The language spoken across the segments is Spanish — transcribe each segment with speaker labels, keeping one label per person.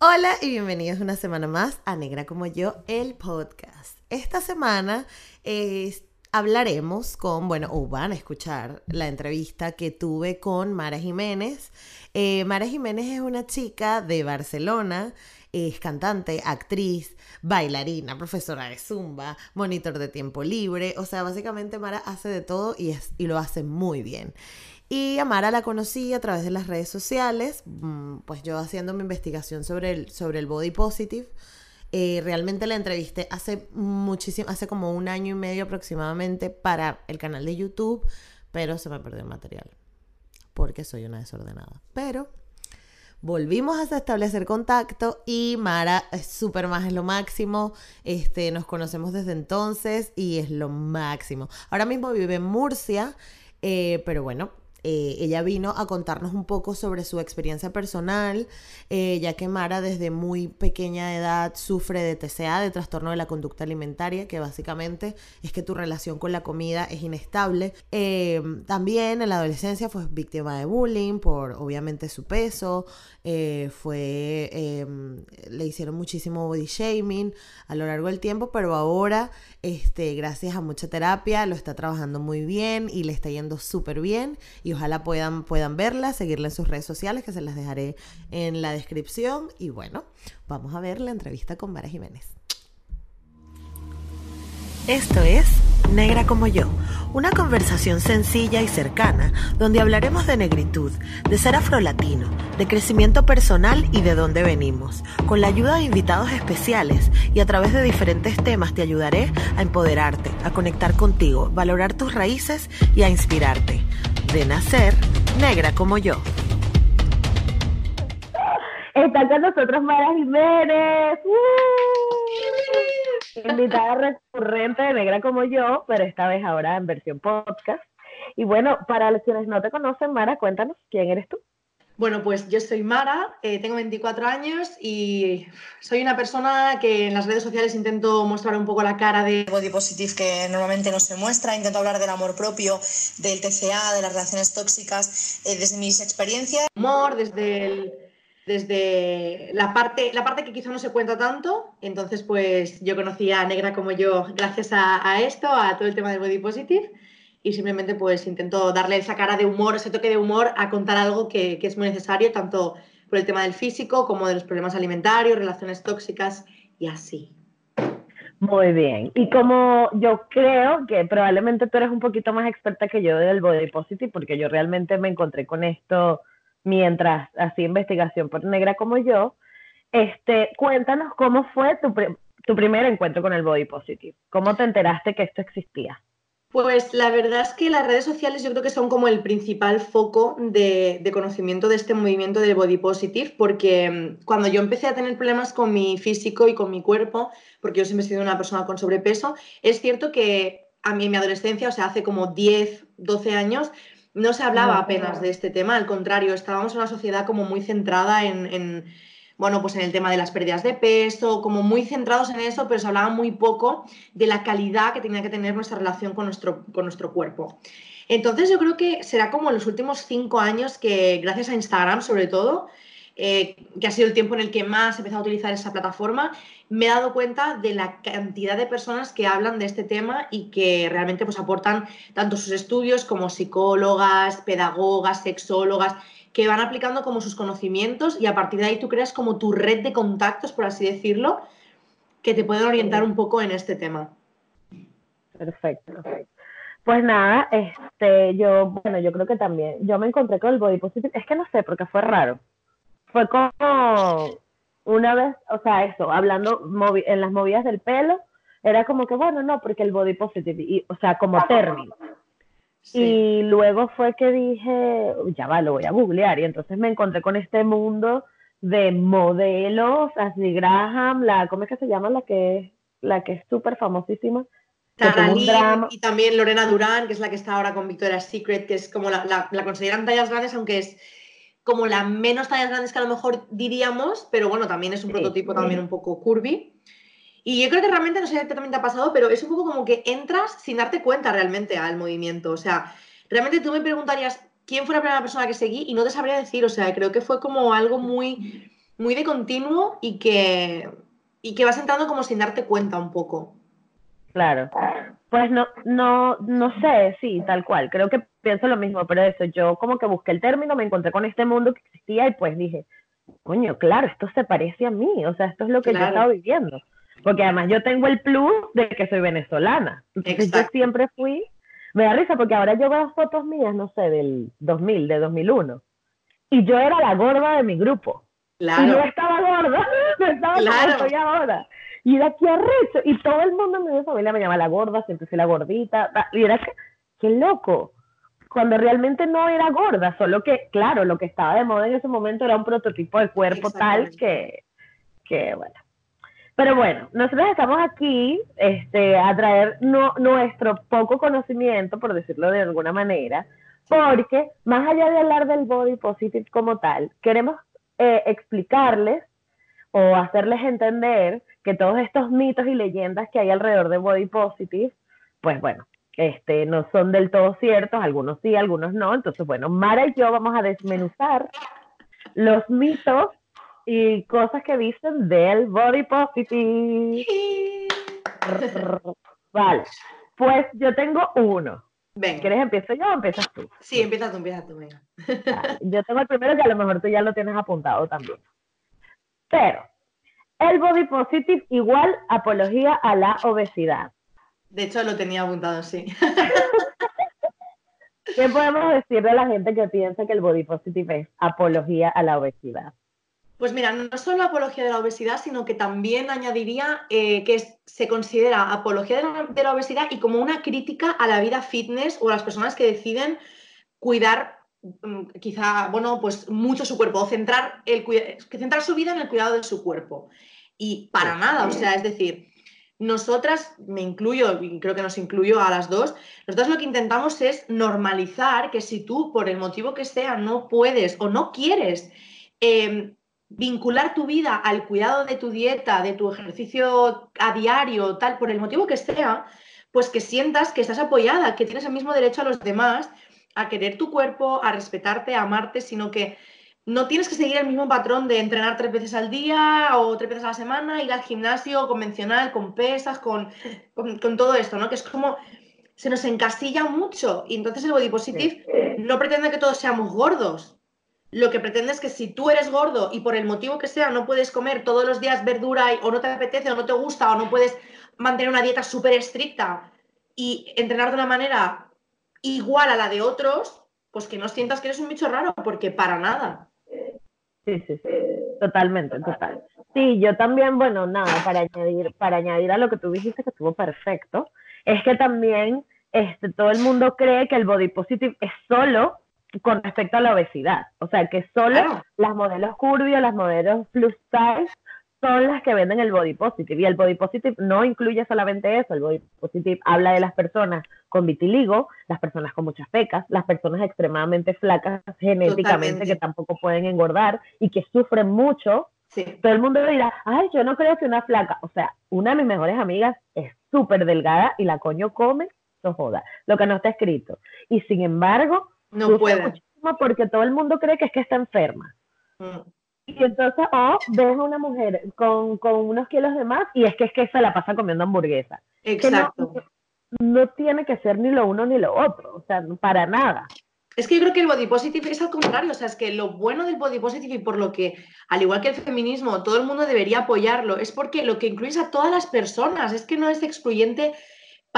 Speaker 1: Hola y bienvenidos una semana más a Negra como yo, el podcast. Esta semana hablaremos con, bueno, o van a escuchar la entrevista que tuve con Mara Jiménez. Eh, Mara Jiménez es una chica de Barcelona es cantante, actriz, bailarina, profesora de zumba, monitor de tiempo libre. O sea, básicamente Mara hace de todo y, es, y lo hace muy bien. Y a Mara la conocí a través de las redes sociales, mm, pues yo haciendo mi investigación sobre el, sobre el body positive. Eh, realmente la entrevisté hace muchísimo, hace como un año y medio aproximadamente para el canal de YouTube, pero se me perdió el material porque soy una desordenada. Pero volvimos a establecer contacto y Mara es súper más, es lo máximo. Este, nos conocemos desde entonces y es lo máximo. Ahora mismo vive en Murcia, eh, pero bueno, eh, ella vino a contarnos un poco sobre su experiencia personal, eh, ya que Mara desde muy pequeña edad sufre de TCA, de trastorno de la conducta alimentaria, que básicamente es que tu relación con la comida es inestable. Eh, también en la adolescencia fue víctima de bullying por obviamente su peso, fue, em, le hicieron muchísimo body shaming a lo largo del tiempo, pero ahora, este, gracias a mucha terapia, lo está trabajando muy bien y le está yendo súper bien y ojalá puedan, puedan verla, seguirla en sus redes sociales, que se las dejaré en la descripción. Y bueno, vamos a ver la entrevista con Mara Jiménez. Esto es Negra como yo, una conversación sencilla y cercana donde hablaremos de negritud, de ser afrolatino, de crecimiento personal y de dónde venimos. Con la ayuda de invitados especiales y a través de diferentes temas te ayudaré a empoderarte, a conectar contigo, valorar tus raíces y a inspirarte de nacer negra como yo.
Speaker 2: Está con nosotros Mara Jiménez, ¡Uh! Invitada recurrente de negra como yo, pero esta vez ahora en versión podcast. Y bueno, para los quienes no te conocen, Mara, cuéntanos quién eres tú.
Speaker 3: Bueno, pues yo soy Mara, eh, tengo 24 años y soy una persona que en las redes sociales intento mostrar un poco la cara de body positive que normalmente no se muestra, intento hablar del amor propio, del TCA, de las relaciones tóxicas, eh, desde mis experiencias. Humor, desde, desde la, parte, la parte que quizá no se cuenta tanto, entonces pues yo conocí a Negra como yo gracias a, a esto, a todo el tema del body positive y simplemente pues intento darle esa cara de humor, ese toque de humor a contar algo que, es muy necesario, tanto por el tema del físico como de los problemas alimentarios, relaciones tóxicas y así.
Speaker 2: Muy bien. Y como yo creo que probablemente tú eres un poquito más experta que yo del body positive, porque yo realmente me encontré con esto mientras hacía investigación por negra como yo, este, cuéntanos cómo fue tu, tu primer encuentro con el body positive. ¿Cómo te enteraste que esto existía?
Speaker 3: Pues la verdad es que las redes sociales yo creo que son como el principal foco de, conocimiento de este movimiento del body positive, porque mm, cuando yo empecé a tener problemas con mi físico y con mi cuerpo, porque yo siempre he sido una persona con sobrepeso, es cierto que a mí en mi adolescencia, o sea, hace como 10, 12 años, no se hablaba apenas de este tema, al contrario, estábamos en una sociedad como muy centrada en bueno, pues en el tema de las pérdidas de peso, como muy centrados en eso, pero se hablaba muy poco de la calidad que tenía que tener nuestra relación con nuestro, con nuestro cuerpo. Entonces yo creo que será como en los últimos cinco años que, gracias a Instagram sobre todo, eh, que ha sido el tiempo en el que más he empezado a utilizar esa plataforma, me he dado cuenta de la cantidad de personas que hablan de este tema y que realmente pues, aportan tanto sus estudios como psicólogas, pedagogas, sexólogas, que van aplicando como sus conocimientos y a partir de ahí tú creas como tu red de contactos, por así decirlo, que te pueden orientar un poco en este tema.
Speaker 2: Perfecto. Pues nada, este, yo, bueno, yo creo que también, yo me encontré con el body es que no sé, porque fue raro. Fue como una vez, o sea, eso, hablando en las movidas del pelo, era como que, bueno, no, porque el body positive, y, o sea, como término. Y luego fue que dije, ya va, lo voy a googlear. Y entonces me encontré con este mundo de modelos, Ashley Graham, la, ¿cómo es que se llama? La que, la que es súper famosísima.
Speaker 3: y también Lorena Durán, que es la que está ahora con Victoria's Secret, que es como la, la, la consideran tallas grandes, aunque es como la menos tallas grandes que a lo mejor diríamos, pero bueno, también es un prototipo también un poco curvy. Y yo creo que realmente, no sé si también te ha pasado, pero es un poco como que entras sin darte cuenta realmente al movimiento. O sea, realmente tú me preguntarías quién fue la primera persona que seguí y no te sabría decir. O sea, creo que fue como algo muy muy de continuo y que, y que vas entrando como sin darte cuenta un poco.
Speaker 2: Claro. Pues no, no, no sé, sí, tal cual. Creo que pienso lo mismo, pero eso, yo como que busqué el término, me encontré con este mundo que existía y pues dije, coño, claro, esto se parece a mí, o sea, esto es lo que yo estaba viviendo. Porque además yo tengo el plus de que soy venezolana. Entonces yo siempre fui, me da risa porque ahora yo veo fotos mías, no sé, del 2000, de 2001. Y yo era la gorda de mi grupo. Claro. Y yo estaba gorda, no estaba claro. como ahora. Y de aquí arrecho, y todo el mundo en mi familia me llama la gorda, siempre fui la gordita, y era que, qué loco, cuando realmente no era gorda, solo que, claro, lo que estaba de moda en ese momento era un prototipo de cuerpo tal que, que, bueno. Pero bueno, nosotros estamos aquí este, a traer nuestro poco conocimiento, por decirlo de alguna manera, porque más allá de hablar del body positive como tal, queremos eh, explicarles o hacerles entender que todos estos mitos y leyendas que hay alrededor de body positive, pues bueno, este, no son del todo ciertos, algunos sí, algunos no. Entonces, bueno, Mara y yo vamos a desmenuzar los mitos y cosas que dicen del body positive. Vale, pues yo tengo uno. Venga. ¿Quieres empiezo yo o empiezas tú?
Speaker 3: Sí, empieza tú, empieza tú, venga.
Speaker 2: yo tengo el primero que a lo mejor tú ya lo tienes apuntado también. Pero, el body positive igual apología a la obesidad.
Speaker 3: De hecho, lo tenía apuntado, sí.
Speaker 2: ¿Qué podemos decir de la gente que piensa que el body positive es apología a la obesidad?
Speaker 3: Pues mira, no solo apología de la obesidad, sino que también añadiría eh, que se considera apología de la, obesidad y como una crítica a la vida fitness o a las personas que deciden cuidar quizá, bueno, pues mucho su cuerpo o centrar, el, centrar su vida en el cuidado de su cuerpo. Y para nada, o sea, es decir, nosotras, me incluyo y creo que nos incluyo a las dos, nosotras lo que intentamos es normalizar que si tú, por el motivo que sea, no puedes o no quieres em, vincular tu vida al cuidado de tu dieta, de tu ejercicio a diario, tal, por el motivo que sea, pues que sientas que estás apoyada, que tienes el mismo derecho a los demás a querer tu cuerpo, a respetarte, a amarte, sino que no tienes que seguir el mismo patrón de entrenar tres veces al día o tres veces a la semana, ir al gimnasio convencional, con pesas, con, con, todo esto, ¿no? Que es como se nos encasilla mucho y entonces el body positive no pretende que todos seamos gordos. Lo que pretende es que si tú eres gordo y por el motivo que sea no puedes comer todos los días verdura o no te apetece o no te gusta o no puedes mantener una dieta súper estricta y entrenar de una manera igual a la de otros, pues que no sientas que eres un bicho raro, porque para nada.
Speaker 2: Sí, sí, sí, totalmente, total. Sí, yo también, bueno, nada, para añadir, para añadir a lo que tú dijiste que estuvo perfecto, es que también este, todo el mundo cree que el body positive es solo con respecto a la obesidad. O sea, que solo las modelos curvy las modelos plus size son las que venden el body positive. Y el body positive no incluye solamente eso. El body positive habla de las personas con vitiligo, las personas con muchas pecas, las personas extremadamente flacas genéticamente que tampoco pueden engordar y que sufren mucho. Todo el mundo dirá, ay, yo no creo que una flaca, o sea, una de mis mejores amigas es súper delgada y la coño come, no joda, lo que no está escrito. Y sin embargo,
Speaker 3: no puede.
Speaker 2: Muchísimo porque todo el mundo cree que es que está enferma. Mm. Y entonces, o ves a una mujer con, unos kilos de más y es que es que se la pasa comiendo hamburguesa.
Speaker 3: Exacto.
Speaker 2: No, tiene que ser ni lo uno ni lo otro, o sea, para nada.
Speaker 3: Es que yo creo que el body positive es al contrario, o sea, es que lo bueno del body positive y por lo que, al igual que el feminismo, todo el mundo debería apoyarlo, es porque lo que incluye a todas las personas, es que no es excluyente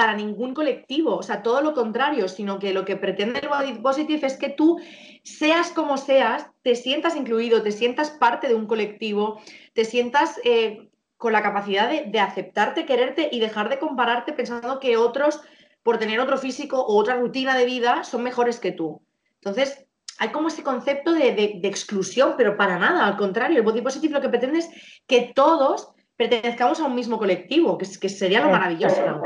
Speaker 3: para ningún colectivo, o sea, todo lo contrario, sino que lo que pretende el body positive es que tú, seas como seas, te sientas incluido, te sientas parte de un colectivo, te sientas eh, con la capacidad de, aceptarte, quererte y dejar de compararte pensando que otros, por tener otro físico o otra rutina de vida, son mejores que tú. Entonces, hay como ese concepto de, de exclusión, pero para nada, al contrario, el body positive lo que pretende es que todos pertenezcamos a un mismo colectivo, que, que sería lo maravilloso.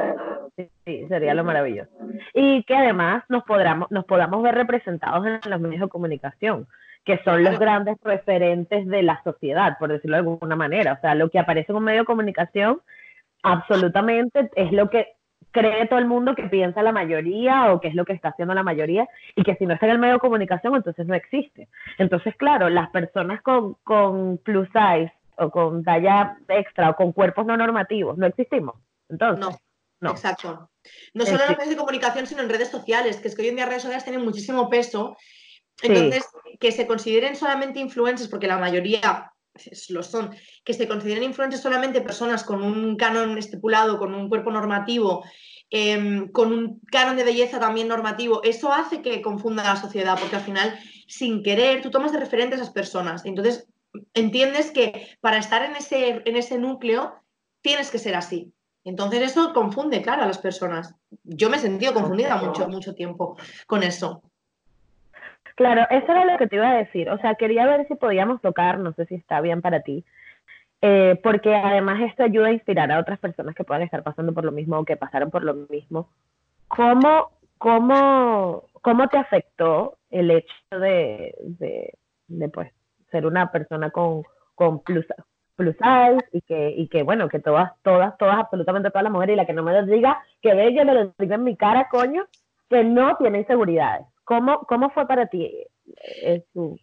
Speaker 2: Sí, sería lo maravilloso. Y que además nos, podamos, nos podamos ver representados en los medios de comunicación, que son los grandes referentes de la sociedad, por decirlo de alguna manera. O sea, lo que aparece en un medio de comunicación absolutamente es lo que cree todo el mundo que piensa la mayoría o que es lo que está haciendo la mayoría y que si no está en el medio de comunicación entonces no existe. Entonces, claro, las personas con, con plus size o con talla extra o con cuerpos no normativos no existimos. Entonces,
Speaker 3: no, exacto. No solo en los medios de comunicación, sino en redes sociales, que es que hoy en día redes sociales tienen muchísimo peso. Entonces, que se consideren solamente influencers, porque la mayoría lo son, que se consideren influencers solamente personas con un canon estipulado, con un cuerpo normativo, em, con un canon de belleza también normativo, eso hace que confunda a la sociedad, porque al final, sin querer, tú tomas de referente a esas personas. Entonces, entiendes que para estar en ese, en ese núcleo, tienes que ser así. Entonces, eso confunde, claro, a las personas. Yo me he sentido confundida mucho, mucho tiempo con eso.
Speaker 2: Claro, eso era lo que te iba a decir. O sea, quería ver si podíamos tocar, no sé si está bien para ti, eh, porque además esto ayuda a inspirar a otras personas que puedan estar pasando por lo mismo o que pasaron por lo mismo. ¿Cómo, cómo, cómo te afectó el hecho de, de, pues, ser una persona con, con plus, plus size y que, y que bueno, que todas, todas, todas, absolutamente todas las mujeres y la que no me lo diga, que bella me lo diga en mi cara, coño, que no tiene inseguridades. ¿Cómo, cómo fue para ti eso?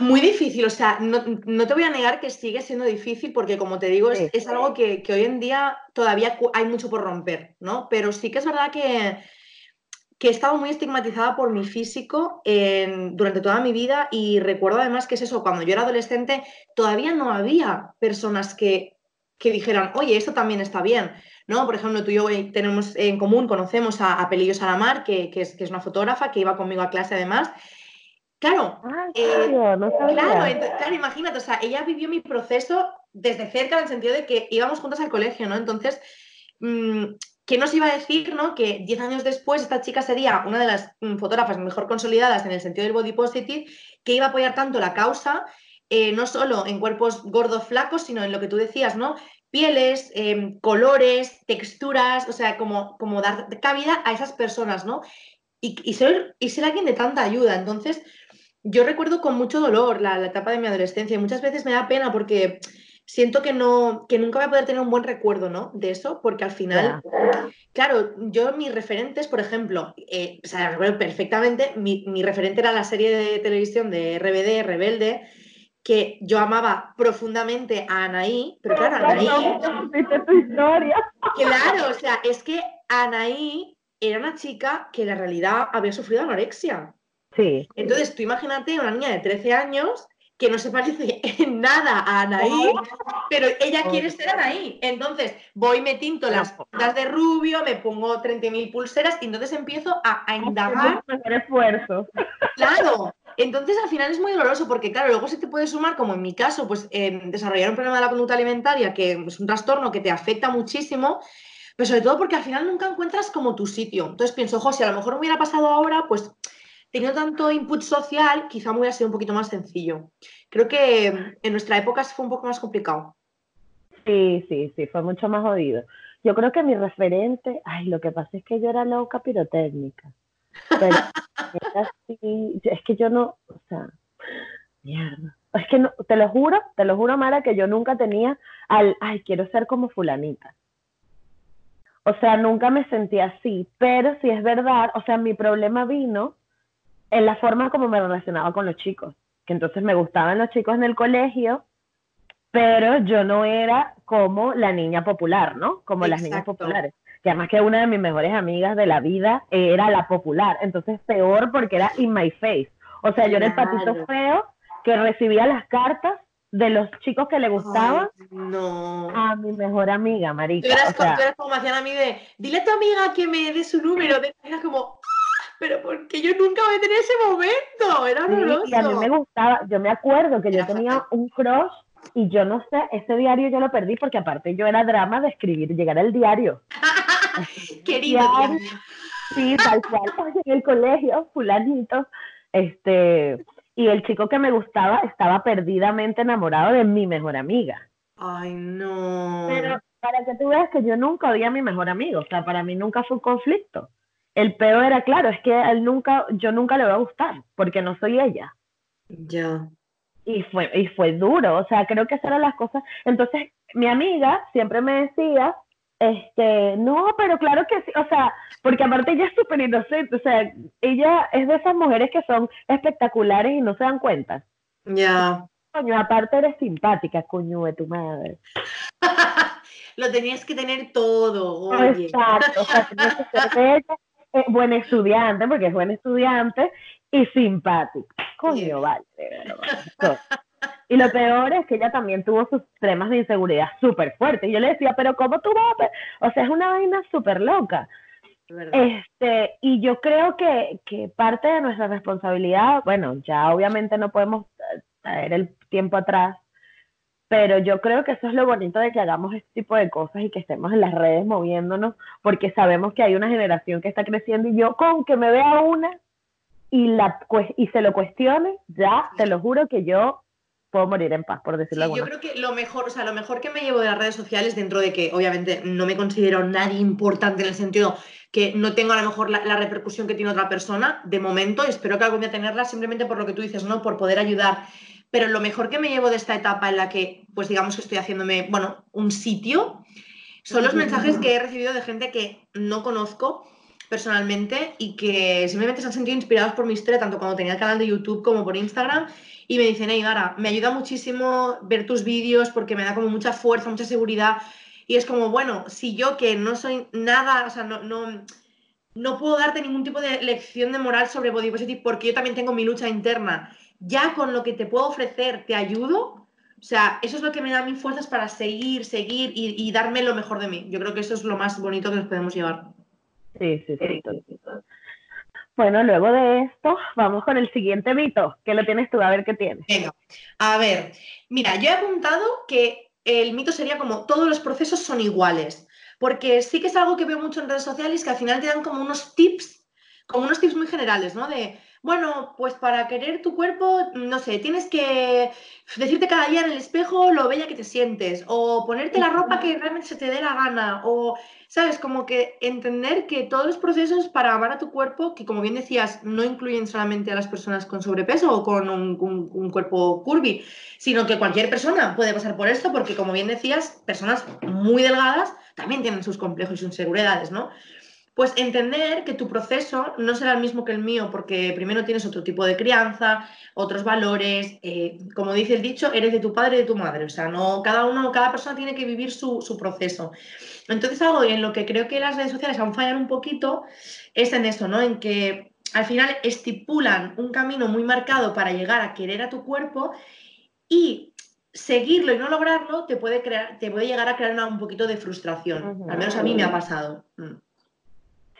Speaker 3: Muy difícil, o sea, no, te voy a negar que sigue siendo difícil porque, como te digo, es, algo que, hoy en día todavía hay mucho por romper, ¿no? Pero sí que es verdad que, que he estado muy estigmatizada por mi físico durante toda mi vida y recuerdo además que es eso, cuando yo era adolescente todavía no había personas que, que dijeran, oye, esto también está bien. ¿no? Por ejemplo, tú y yo tenemos en común, conocemos a, a Pelillo Salamar, que, que, es, que es una fotógrafa que iba conmigo a clase además. Claro,
Speaker 2: ah, eh,
Speaker 3: claro, imagínate, o sea, ella vivió mi proceso desde cerca en el sentido de que íbamos juntas al colegio, ¿no? Entonces, mm, ¿qué nos iba a decir, ¿no? Que 10 años después esta chica sería una de las mm, fotógrafas mejor consolidadas en el sentido del body positive, que iba a apoyar tanto la causa, eh, no solo en cuerpos gordos, flacos, sino en lo que tú decías, ¿no? pieles, em, colores, texturas, o sea, como, como dar cabida a esas personas, ¿no? Y, ser, y ser alguien de tanta ayuda. Entonces, yo recuerdo con mucho dolor la, etapa de mi adolescencia y muchas veces me da pena porque siento que, no, que nunca voy a poder tener un buen recuerdo, ¿no? De eso, porque al final, claro, yo mis referentes, por ejemplo, eh, o sea, recuerdo perfectamente, mi, mi referente era la serie de televisión de RBD, Rebelde, que yo amaba profundamente a Anaí, pero claro, Anaí...
Speaker 2: tu historia.
Speaker 3: Claro, o sea, es que Anaí era una chica que en la realidad había sufrido anorexia.
Speaker 2: Sí.
Speaker 3: Entonces, tú imagínate una niña de 13 años que no se parece en nada a Anaí, pero ella quiere ser Anaí. Entonces, voy, me tinto las puntas de rubio, me pongo 30.000 pulseras y entonces empiezo a, a indagar.
Speaker 2: esfuerzo.
Speaker 3: Claro, entonces al final es muy doloroso porque, claro, luego se te puede sumar, como en mi caso, pues desarrollar un problema de la conducta alimentaria, que es un trastorno que te afecta muchísimo, pero sobre todo porque al final nunca encuentras como tu sitio. Entonces pienso, ojo, si a lo mejor me hubiera pasado ahora, pues teniendo tanto input social, quizá me hubiera sido un poquito más sencillo. Creo que en nuestra época fue un poco más complicado.
Speaker 2: Sí, sí, sí, fue mucho más jodido. Yo creo que mi referente, ay, lo que pasa es que yo era loca pirotécnica. Pero es que yo no, o sea, mierda. Es que no, te lo juro, te lo juro, Mara, que yo nunca tenía al, ay, quiero ser como fulanita. O sea, nunca me sentí así, pero si es verdad, o sea, mi problema vino en la forma como me relacionaba con los chicos, que entonces me gustaban los chicos en el colegio, pero yo no era como la niña popular, ¿no? Como las niñas populares que además que una de mis mejores amigas de la vida era la popular, entonces peor porque era in my face. O sea, yo era el patito feo que recibía las cartas de los chicos que le gustaban
Speaker 3: no.
Speaker 2: a mi mejor amiga, marica.
Speaker 3: Tú eras, como, tú como hacían a mí de, dile a tu amiga que me dé su número, de, era como, pero porque yo nunca voy a tener ese momento, era horroroso.
Speaker 2: y a mí me gustaba, yo me acuerdo que yo tenía un crush y yo no sé, ese diario yo lo perdí porque aparte yo era drama de escribir, llegar al diario.
Speaker 3: Querido.
Speaker 2: Sí, tal cual, en el colegio, fulanito, este, y el chico que me gustaba estaba perdidamente enamorado de mi mejor amiga.
Speaker 3: Ay, no.
Speaker 2: Pero para que tú veas que yo nunca odié a mi mejor amigo, o sea, para mí nunca fue un conflicto. El peor era claro, es que él nunca, yo nunca le voy a gustar, porque no soy ella.
Speaker 3: Ya.
Speaker 2: Y fue, y fue duro, o sea, creo que esas eran las cosas. Entonces, mi amiga siempre me decía, Este, no, pero claro que sí, o sea, porque aparte ella es súper inocente, o sea, ella es de esas mujeres que son espectaculares y no se dan cuenta.
Speaker 3: Ya.
Speaker 2: Coño, aparte eres simpática, coño de tu madre.
Speaker 3: Lo tenías que tener todo, oye.
Speaker 2: Exacto, o sea, tenías que ser bella, eh, buen estudiante, porque es buen estudiante, y simpático. Coño, vale. vale. Y lo peor es que ella también tuvo sus temas de inseguridad súper fuertes. Y yo le decía, pero ¿cómo tú vas? a-?" O sea, es una vaina súper loca. Este, y yo creo que, que parte de nuestra responsabilidad, bueno, ya obviamente no podemos eh, traer el tiempo atrás, pero yo creo que eso es lo bonito de que hagamos este tipo de cosas y que estemos en las redes moviéndonos, porque sabemos que hay una generación que está creciendo y yo con que me vea una y, la, y se lo cuestione, ya te lo juro que yo puedo morir en paz, por decirlo
Speaker 3: Sí, yo creo que lo mejor, o sea, lo mejor que me llevo de las redes sociales, dentro de que obviamente no me considero nadie importante en el sentido que no tengo a lo mejor la, la repercusión que tiene otra persona, de momento, espero que algún día tenerla simplemente por lo que tú dices, ¿no? Por poder ayudar. Pero lo mejor que me llevo de esta etapa en la que, pues digamos que estoy haciéndome, bueno, un sitio, son los mensajes que he recibido de gente que no conozco personalmente y que simplemente se han sentido inspirados por mi historia, tanto cuando tenía el canal de YouTube como por Instagram, y me dicen, hey, Gara, me ayuda muchísimo ver tus vídeos porque me da como mucha fuerza, mucha seguridad, y es como, bueno, si yo que no soy nada, o sea, no, no, no puedo darte ningún tipo de lección de moral sobre body positive porque yo también tengo mi lucha interna, ya con lo que te puedo ofrecer te ayudo, o sea, eso es lo que me da a mí fuerzas para seguir, seguir y, y darme lo mejor de mí. Yo creo que eso es lo más bonito que nos podemos llevar.
Speaker 2: Sí, sí, sí. Bueno, luego de esto, vamos con el siguiente mito. ¿Qué lo tienes tú? A ver qué tienes.
Speaker 3: Venga, a ver, mira, yo he apuntado que el mito sería como todos los procesos son iguales, porque sí que es algo que veo mucho en redes sociales que al final te dan como unos tips, como unos tips muy generales, ¿no? De, bueno, pues para querer tu cuerpo, no sé, tienes que decirte cada día en el espejo lo bella que te sientes, o ponerte la ropa que realmente se te dé la gana, o, ¿sabes? Como que entender que todos los procesos para amar a tu cuerpo, que como bien decías, no incluyen solamente a las personas con sobrepeso o con un, un- un cuerpo curvy, sino que cualquier persona puede pasar por esto, porque como bien decías, personas muy delgadas también tienen sus complejos y sus inseguridades, ¿no? Pues entender que tu proceso no será el mismo que el mío, porque primero tienes otro tipo de crianza, otros valores, eh, como dice el dicho, eres de tu padre y de tu madre, o sea, no, cada uno, cada persona tiene que vivir su, su proceso. Entonces, algo en lo que creo que las redes sociales aún fallan un poquito es en eso, ¿no? En que al final estipulan un camino muy marcado para llegar a querer a tu cuerpo y seguirlo y no lograrlo te puede, crear, te puede llegar a crear una- un poquito de frustración. Al menos a mí me ha pasado. Mm.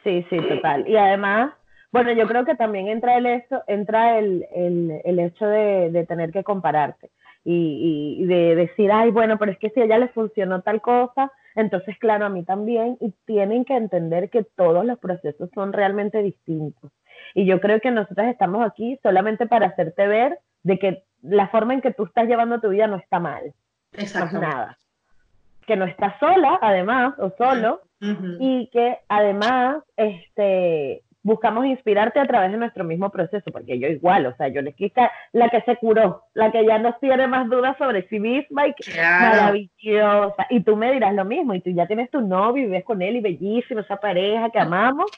Speaker 2: Sí, sí, total. Y además, bueno, yo creo que también entra el hecho, entra el, el, el hecho de, de tener que compararte y, y- y de decir, ay, bueno, pero es que si a ella le funcionó tal cosa, entonces, claro, a mí también, y tienen que entender que todos los procesos son realmente distintos. Y yo creo que nosotros estamos aquí solamente para hacerte ver de que la forma en que tú estás llevando tu vida no está mal, no es
Speaker 3: Exactamente.
Speaker 2: nada. Que no estás sola, además, o solo, y que además este, buscamos inspirarte a través de nuestro mismo proceso, porque yo igual, o sea, yo le quise la que se curó, la que ya no tiene más dudas sobre sí misma y que
Speaker 3: Claro.
Speaker 2: maravillosa. Y tú me dirás lo mismo, y tú ya tienes tu novio y vives con él y bellísimo, esa pareja que amamos,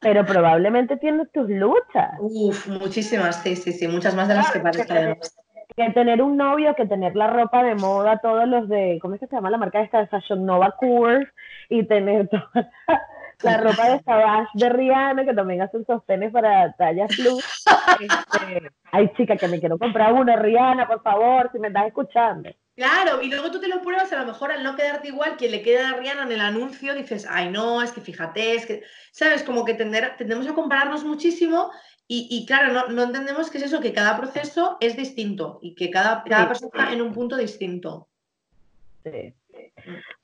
Speaker 2: pero probablemente tienes tus luchas.
Speaker 3: Uf, muchísimas, sí, sí, sí, muchas más de las que parece además.
Speaker 2: Que tener un novio, que tener la ropa de moda, todos los de, ¿cómo es que se llama la marca esta de Fashion Nova Course? Y tener toda la, la ropa de Savage de Rihanna, que también hacen sostenes para talla plus. Este, ay, chica, que me quiero comprar uno, Rihanna, por favor, si me estás escuchando.
Speaker 3: Claro, y luego tú te lo pruebas, a lo mejor al no quedarte igual, quien le queda a Rihanna en el anuncio, dices, ay no, es que fíjate, es que, ¿sabes? Como que tender- tendemos a compararnos muchísimo y, y claro, no, no entendemos que es eso, que cada proceso es distinto y que cada, cada
Speaker 2: Sí.
Speaker 3: persona está en un punto distinto.
Speaker 2: Sí.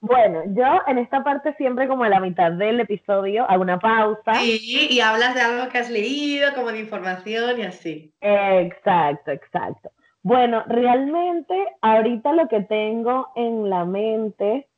Speaker 2: Bueno, yo en esta parte siempre como a la mitad del episodio hago una pausa.
Speaker 3: Sí, y hablas de algo que has leído, como de información y así.
Speaker 2: Exacto, exacto. Bueno, realmente ahorita lo que tengo en la mente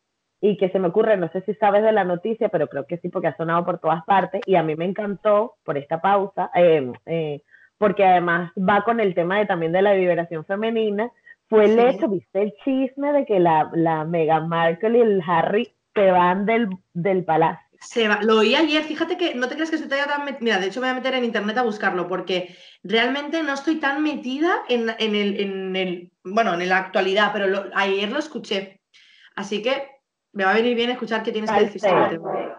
Speaker 2: y que se me ocurre, no sé si sabes de la noticia, pero creo que sí porque ha sonado por todas partes y a mí me encantó por esta pausa, eh, eh, porque además va con el tema de, también de la liberación femenina, fue el
Speaker 3: Sí.
Speaker 2: hecho, viste el chisme de que la, la Meghan Markle y el Harry se van del, del palacio.
Speaker 3: Se va. Lo oí ayer, fíjate que no te creas que estoy tan met- Mira, de hecho me voy a meter en internet a buscarlo porque realmente no estoy tan metida en, en el, en el, bueno, en la actualidad, pero lo- ayer lo escuché. Así que me va a venir bien escuchar qué tienes que decir.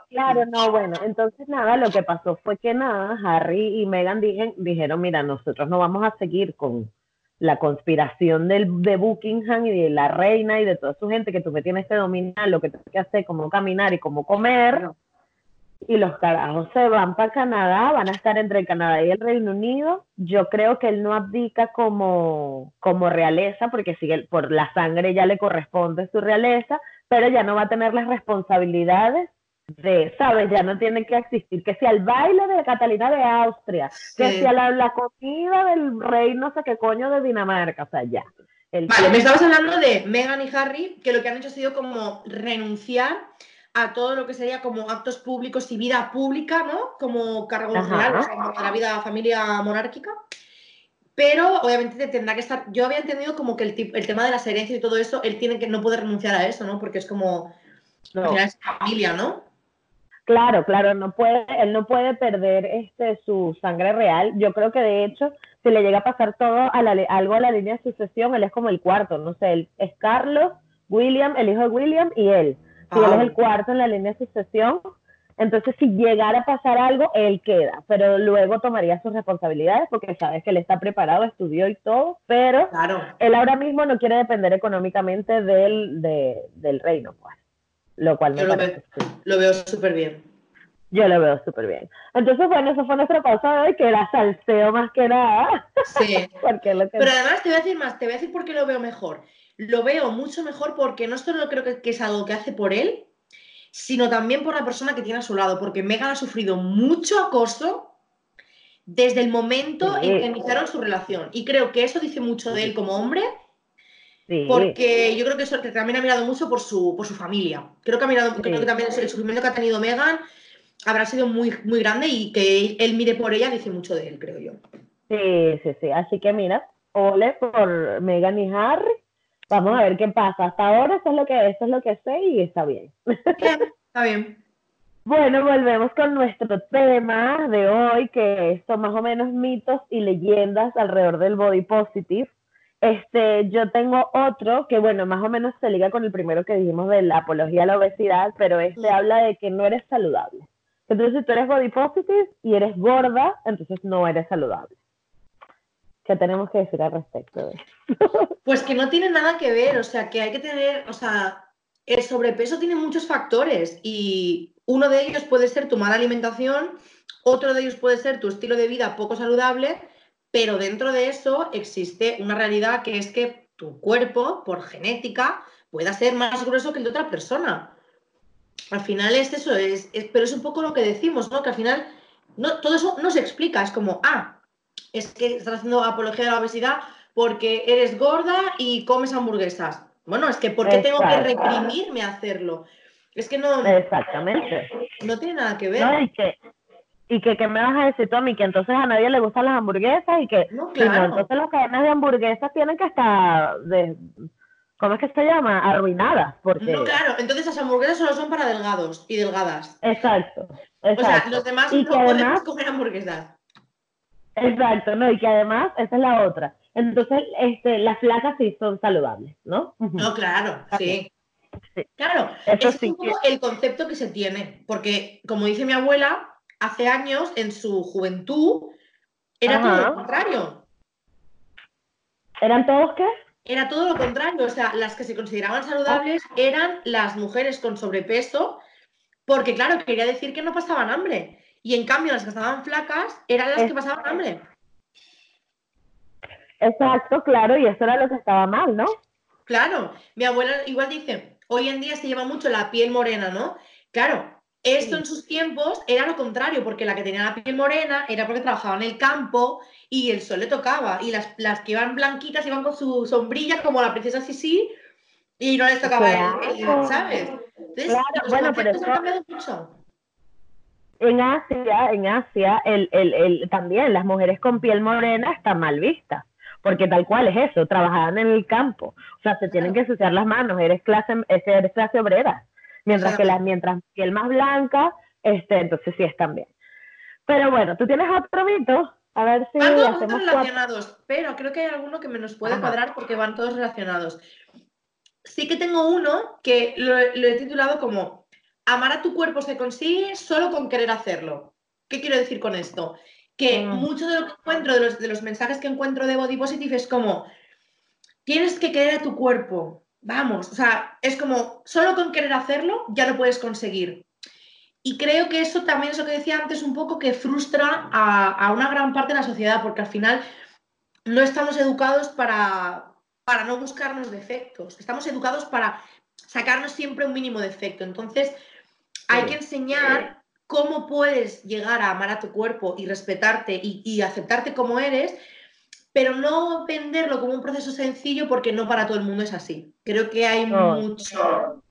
Speaker 2: Claro, no, bueno, entonces nada, lo que pasó fue que nada, Harry y Meghan dijen- dijeron, mira, nosotros no vamos a seguir con la conspiración del, de Buckingham y de la reina y de toda su gente que tú me tienes que dominar lo que tienes que hacer, cómo caminar y cómo comer. Y los carajos se van para Canadá, van a estar entre Canadá y el Reino Unido. Yo creo que él no abdica como, como realeza, porque sigue, por la sangre ya le corresponde su realeza, pero ya no va a tener las responsabilidades de, ¿sabes? Ya no tiene que existir. Que sea el baile de Catalina de Austria, que
Speaker 3: Sí.
Speaker 2: sea la, la comida del rey no sé qué coño de Dinamarca, o sea, ya. El
Speaker 3: Vale, me estabas hablando de Meghan y Harry, que lo que han hecho ha sido como renunciar a todo lo que sería como actos públicos y vida pública, ¿no? Como cargo general, o sea, como la vida familia monárquica. Pero obviamente tendrá que estar. Yo había entendido como que el, el tema de las herencias y todo eso, él tiene que no puede renunciar a eso, ¿no? Porque es como.
Speaker 2: No.
Speaker 3: Al final es familia, ¿no?
Speaker 2: Claro, claro, no puede, él no puede perder este su sangre real. Yo creo que de hecho, si le llega a pasar todo a la, algo a la línea de sucesión, él es como el cuarto, no sé, él es Carlos, William, el hijo de William y él. Si él
Speaker 3: Ah,
Speaker 2: es el cuarto en la línea de sucesión, entonces si llegara a pasar algo, él queda, pero luego tomaría sus responsabilidades porque sabes que él está preparado, estudió y todo, pero
Speaker 3: Claro.
Speaker 2: él ahora mismo no quiere depender económicamente del, de- del reino, pues. Lo cual me
Speaker 3: Yo lo veo. Lo veo súper bien.
Speaker 2: Yo lo veo súper bien. Entonces, bueno, eso fue nuestra pausa de hoy, que era salseo más que nada,
Speaker 3: Sí.
Speaker 2: porque lo que...
Speaker 3: Pero además te voy a decir más, te voy a decir por qué lo veo mejor. Lo veo mucho mejor porque no solo creo que, que es algo que hace por él, sino también por la persona que tiene a su lado, porque Megan ha sufrido mucho acoso desde el momento en que iniciaron su relación. Y creo que eso dice mucho de él como hombre,
Speaker 2: sí,
Speaker 3: porque yo creo que eso que también ha mirado mucho por su, por su familia. Creo que ha mirado, creo
Speaker 2: Sí.
Speaker 3: que también el sufrimiento que ha tenido Megan habrá sido muy, muy grande y que él mire por ella dice mucho de él, creo yo.
Speaker 2: sí, sí, sí. Así que mira, ole por Megan y Harry. Vamos a ver qué pasa. Hasta ahora eso es lo que, eso es lo que sé y está bien.
Speaker 3: Bien, está bien.
Speaker 2: Bueno, volvemos con nuestro tema de hoy, que son más o menos mitos y leyendas alrededor del body positive. Este, yo tengo otro que, bueno, más o menos se liga con el primero que dijimos de la apología a la obesidad, pero este habla de que no eres saludable. Entonces, si tú eres body positive y eres gorda, entonces no eres saludable. ¿Qué tenemos que decir al respecto?
Speaker 3: Pues que no tiene nada que ver, o sea, que hay que tener, o sea, el sobrepeso tiene muchos factores y uno de ellos puede ser tu mala alimentación, otro de ellos puede ser tu estilo de vida poco saludable, pero dentro de eso existe una realidad que es que tu cuerpo, por genética, pueda ser más grueso que el de otra persona. Al final es eso, es, es- pero es un poco lo que decimos, ¿no? Que al final no, todo eso no se explica, es como, ah, es que estás haciendo apología de la obesidad porque eres gorda y comes hamburguesas. Bueno, es que ¿por qué tengo que reprimirme a hacerlo? Es que no,
Speaker 2: Exactamente.
Speaker 3: no tiene nada que ver.
Speaker 2: ¿No? Y que, y que, ¿qué me vas a decir tú a mí? Que entonces a nadie le gustan las hamburguesas y que,
Speaker 3: No, claro.
Speaker 2: entonces las cadenas de hamburguesas tienen que estar, de, ¿cómo es que se llama? Arruinadas, porque...
Speaker 3: No, claro. Entonces las hamburguesas solo son para delgados y delgadas.
Speaker 2: Exacto,
Speaker 3: O sea, los demás
Speaker 2: Y
Speaker 3: no podemos
Speaker 2: además-
Speaker 3: comer hamburguesas.
Speaker 2: Exacto, ¿no? Y que además, esa es la otra. Entonces, este, las flacas sí son saludables, ¿no?
Speaker 3: No, claro, sí.
Speaker 2: Sí.
Speaker 3: Claro,
Speaker 2: Eso
Speaker 3: es
Speaker 2: sí
Speaker 3: poco el concepto que se tiene, porque como dice mi abuela, hace años, en su juventud, era todo lo contrario.
Speaker 2: ¿Eran todos qué?
Speaker 3: Era todo lo contrario, o sea, las que se consideraban saludables eran las mujeres con sobrepeso, porque claro, quería decir que no pasaban hambre. Y en cambio, las que estaban flacas eran las que pasaban hambre.
Speaker 2: Exacto, claro, y eso era lo que estaba mal, ¿no?
Speaker 3: Claro, mi abuela igual dice, hoy en día se lleva mucho la piel morena, ¿no? Claro, esto en sus tiempos era lo contrario, porque la que tenía la piel morena era porque trabajaba en el campo y el sol le tocaba, y las, las que iban blanquitas iban con su sombrilla como la princesa Sisi y no les tocaba el- el,
Speaker 2: Claro.
Speaker 3: ¿sabes? Entonces,
Speaker 2: Claro,
Speaker 3: los
Speaker 2: bueno, pero eso-
Speaker 3: mucho.
Speaker 2: En Asia, en Asia, el, el, el, también las mujeres con piel morena están mal vistas, porque tal cual es eso, trabajaban en el campo, o sea, se tienen que ensuciar las manos, eres clase, eres clase obrera. Mientras que la mientras piel más blanca, este, entonces sí están bien. Pero bueno, ¿tú tienes otro mito? A ver si
Speaker 3: van todos relacionados, pero creo que hay alguno que me nos puede cuadrar porque van todos relacionados. Sí que tengo uno que lo, he titulado como Amar a tu cuerpo se consigue solo con querer hacerlo. ¿Qué quiero decir con esto? Que mm. mucho de lo que encuentro, de los, de los mensajes que encuentro de Body Positive es como, tienes que querer a tu cuerpo, vamos, o sea, es como, solo con querer hacerlo ya lo puedes conseguir. Y creo que eso también es lo que decía antes un poco que frustra a, una gran parte de la sociedad, porque al final no estamos educados para, para no buscarnos defectos, estamos educados para sacarnos siempre un mínimo defecto. Entonces, hay que enseñar cómo puedes llegar a amar a tu cuerpo y respetarte y, y aceptarte como eres, pero no venderlo como un proceso sencillo porque no para todo el mundo es así. Creo que hay mucho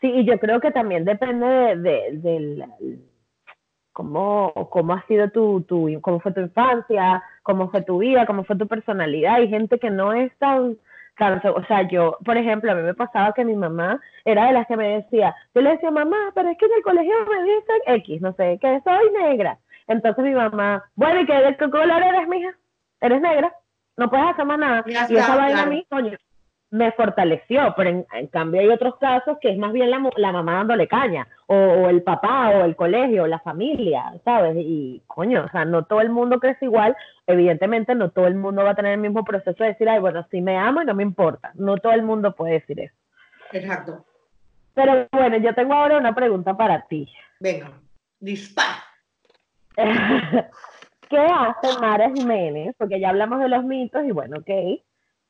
Speaker 2: Sí, y yo creo que también depende de, de, cómo, cómo ha sido tu, tu, cómo fue tu infancia, cómo fue tu vida, cómo fue tu personalidad. Hay gente que no es tan, tan, o sea, yo, por ejemplo, a mí me pasaba que mi mamá era de las que me decía, yo le decía, mamá, pero es que en el colegio me dicen X, no sé, que soy negra. Entonces mi mamá, bueno, ¿y qué, de qué color eres, mija? ¿Eres negra? No puedes hacer más nada. y esa vaina a mí, coño, me fortaleció, pero en, cambio hay otros casos que es más bien la, mamá dándole caña, o, el papá, o el colegio, o la familia, ¿sabes? Y coño, o sea, no todo el mundo crece igual, evidentemente no todo el mundo va a tener el mismo proceso de decir, ay, bueno, sí me amo y no me importa, no todo el mundo puede decir eso.
Speaker 3: Exacto.
Speaker 2: Pero bueno, yo tengo ahora una pregunta para ti.
Speaker 3: Venga, dispara.
Speaker 2: ¿Qué hace Mara Jiménez? Porque ya hablamos de los mitos y bueno, ok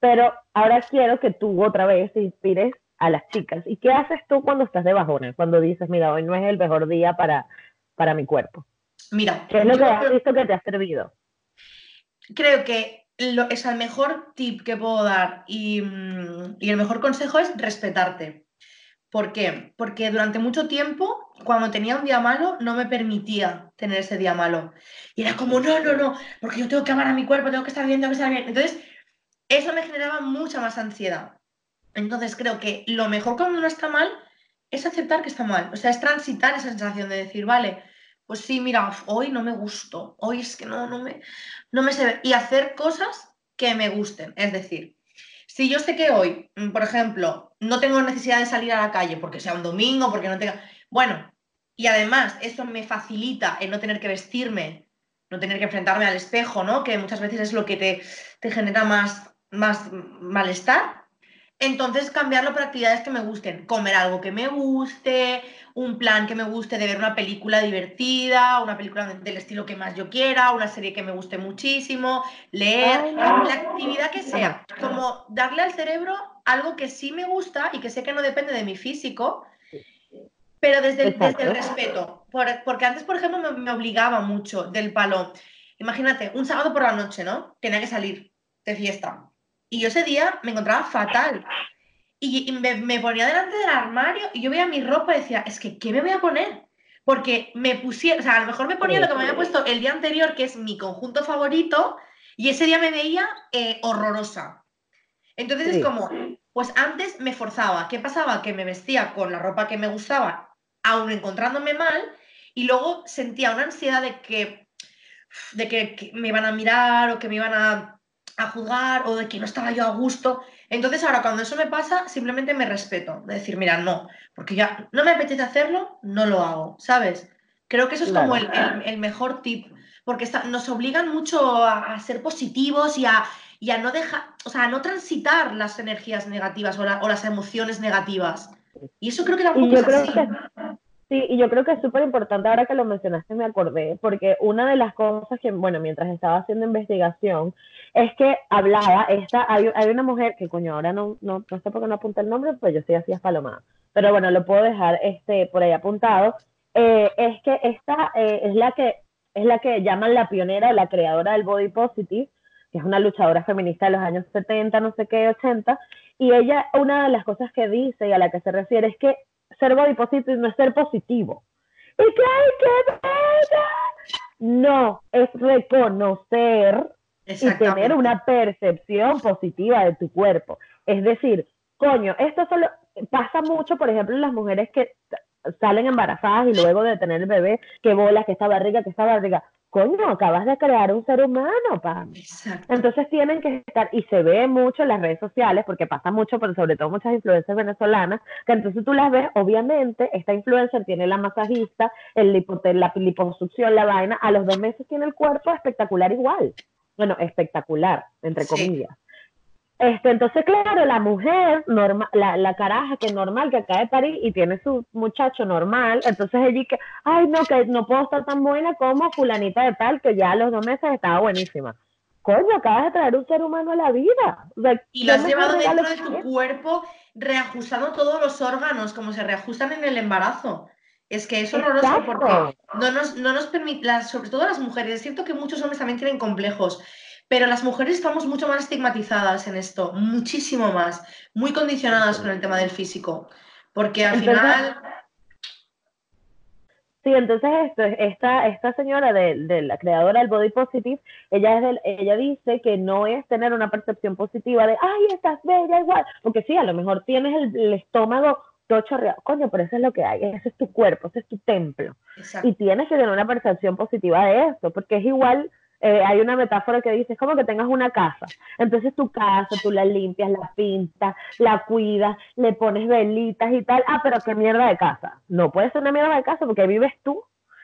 Speaker 2: pero ahora quiero que tú otra vez te inspires a las chicas. ¿Y qué haces tú cuando estás de bajona? Cuando dices, mira, hoy no es el mejor día para, para mi cuerpo.
Speaker 3: Mira,
Speaker 2: ¿qué es lo que has visto que te ha servido?
Speaker 3: Creo que lo, es el mejor tip que puedo dar y, mm, y el mejor consejo es respetarte. ¿Por qué? Porque durante mucho tiempo, cuando tenía un día malo, no me permitía tener ese día malo. Y era como, no, no, no, porque yo tengo que amar a mi cuerpo, tengo que estar bien, tengo que estar bien. Entonces, eso me generaba mucha más ansiedad. Entonces creo que lo mejor cuando uno está mal es aceptar que está mal, o sea, es transitar esa sensación de decir, vale, pues sí, mira, hoy no me gusto, hoy es que no, no me, no me sé y hacer cosas que me gusten, es decir, si yo sé que hoy, mm, por ejemplo, no tengo necesidad de salir a la calle porque sea un domingo, porque no tenga, bueno, y además eso me facilita el no tener que vestirme, no tener que enfrentarme al espejo, ¿no? Que muchas veces es lo que te, te genera más más malestar. Entonces cambiarlo por actividades que me gusten, comer algo que me guste, un plan que me guste de ver una película divertida, una película del estilo que más yo quiera, una serie que me guste muchísimo, leer, la actividad que sea, como darle al cerebro algo que sí me gusta y que sé que no depende de mi físico, pero desde el, respeto. porque antes, por ejemplo, me, me obligaba mucho del palo. Imagínate, un sábado por la noche, ¿no? Tenía que salir de fiesta y yo ese día me encontraba fatal. Y, me, ponía delante del armario y yo veía mi ropa y decía, es que, ¿qué me voy a poner? Porque me pusiera, o sea, a lo mejor me ponía lo que me había puesto el día anterior, que es mi conjunto favorito, y ese día me veía eh, horrorosa. Entonces es como, pues antes me forzaba. ¿Qué pasaba? Que me vestía con la ropa que me gustaba, aún encontrándome mal, y luego sentía una ansiedad de que, de que me iban a mirar o que me iban a a juzgar o de que no estaba yo a gusto. Entonces ahora cuando eso me pasa, simplemente me respeto, de decir, mira, no, porque ya no me apetece hacerlo, no lo hago, ¿sabes? Creo que eso es como el, mejor tip, porque nos obligan mucho a, ser positivos y a, y a, no dejar, o sea, a no transitar las energías negativas o, las emociones negativas. Y eso creo que tampoco es así.
Speaker 2: Sí, y yo creo que es súper importante, ahora que lo mencionaste me acordé, porque una de las cosas que, bueno, mientras estaba haciendo investigación, es que hablaba, esta, hay, hay una mujer, que coño, ahora no, no, no sé por qué no apunta el nombre, pues yo sí así Palomada, pero bueno, lo puedo dejar este, por ahí apuntado, eh, es que esta eh, es, la que, es la que llaman la pionera la creadora del Body Positive, que es una luchadora feminista de los años 70, no sé qué, 80, y ella, una de las cosas que dice y a la que se refiere es que ser body positive no es ser positivo. ¿Y que hay que No, es reconocer y tener una percepción positiva de tu cuerpo. Es decir, coño, esto solo, pasa mucho, por ejemplo, en las mujeres que salen embarazadas y luego de tener el bebé, que bolas, que esta barriga, que esta barriga. Coño, acabas de crear un ser humano, Pam. Entonces tienen que estar, y se ve mucho en las redes sociales, porque pasa mucho, pero sobre todo muchas influencers venezolanas, que entonces tú las ves, obviamente, esta influencer tiene la masajista, el la liposucción, la vaina, a los dos meses tiene el cuerpo espectacular igual. Bueno, espectacular, entre comillas. Este, entonces, claro, la mujer, normal, la, la caraja que normal, que acaba de parir y tiene su muchacho normal, entonces ella que, ay, no, que no puedo estar tan buena como fulanita de tal, que ya a los dos meses estaba buenísima. Coño, acabas de traer un ser humano a la vida.
Speaker 3: y lo has llevado dentro de tu cuerpo, reajustando todos los órganos, como se reajustan en el embarazo. Es que es horroroso porque no nos, no nos permite, sobre todo las mujeres, es cierto que muchos hombres también tienen complejos, pero las mujeres estamos mucho más estigmatizadas en esto, muchísimo más, muy condicionadas con el tema del físico, porque al final...
Speaker 2: Sí, entonces esto, esta, esta señora de, la creadora del Body Positive, ella, es ella dice que no es tener una percepción positiva de, ay, estás bella igual, porque sí, a lo mejor tienes el, estómago todo chorreado, coño, pero eso es lo que hay, ese es tu cuerpo, ese es tu templo. Y tienes que tener una percepción positiva de esto, porque es igual eh, hay una metáfora que dice, es como que tengas una casa. Entonces tu casa, tú la limpias, la pintas, la cuidas, le pones velitas y tal. Ah, pero qué mierda de casa. No puede ser una mierda de casa porque vives tú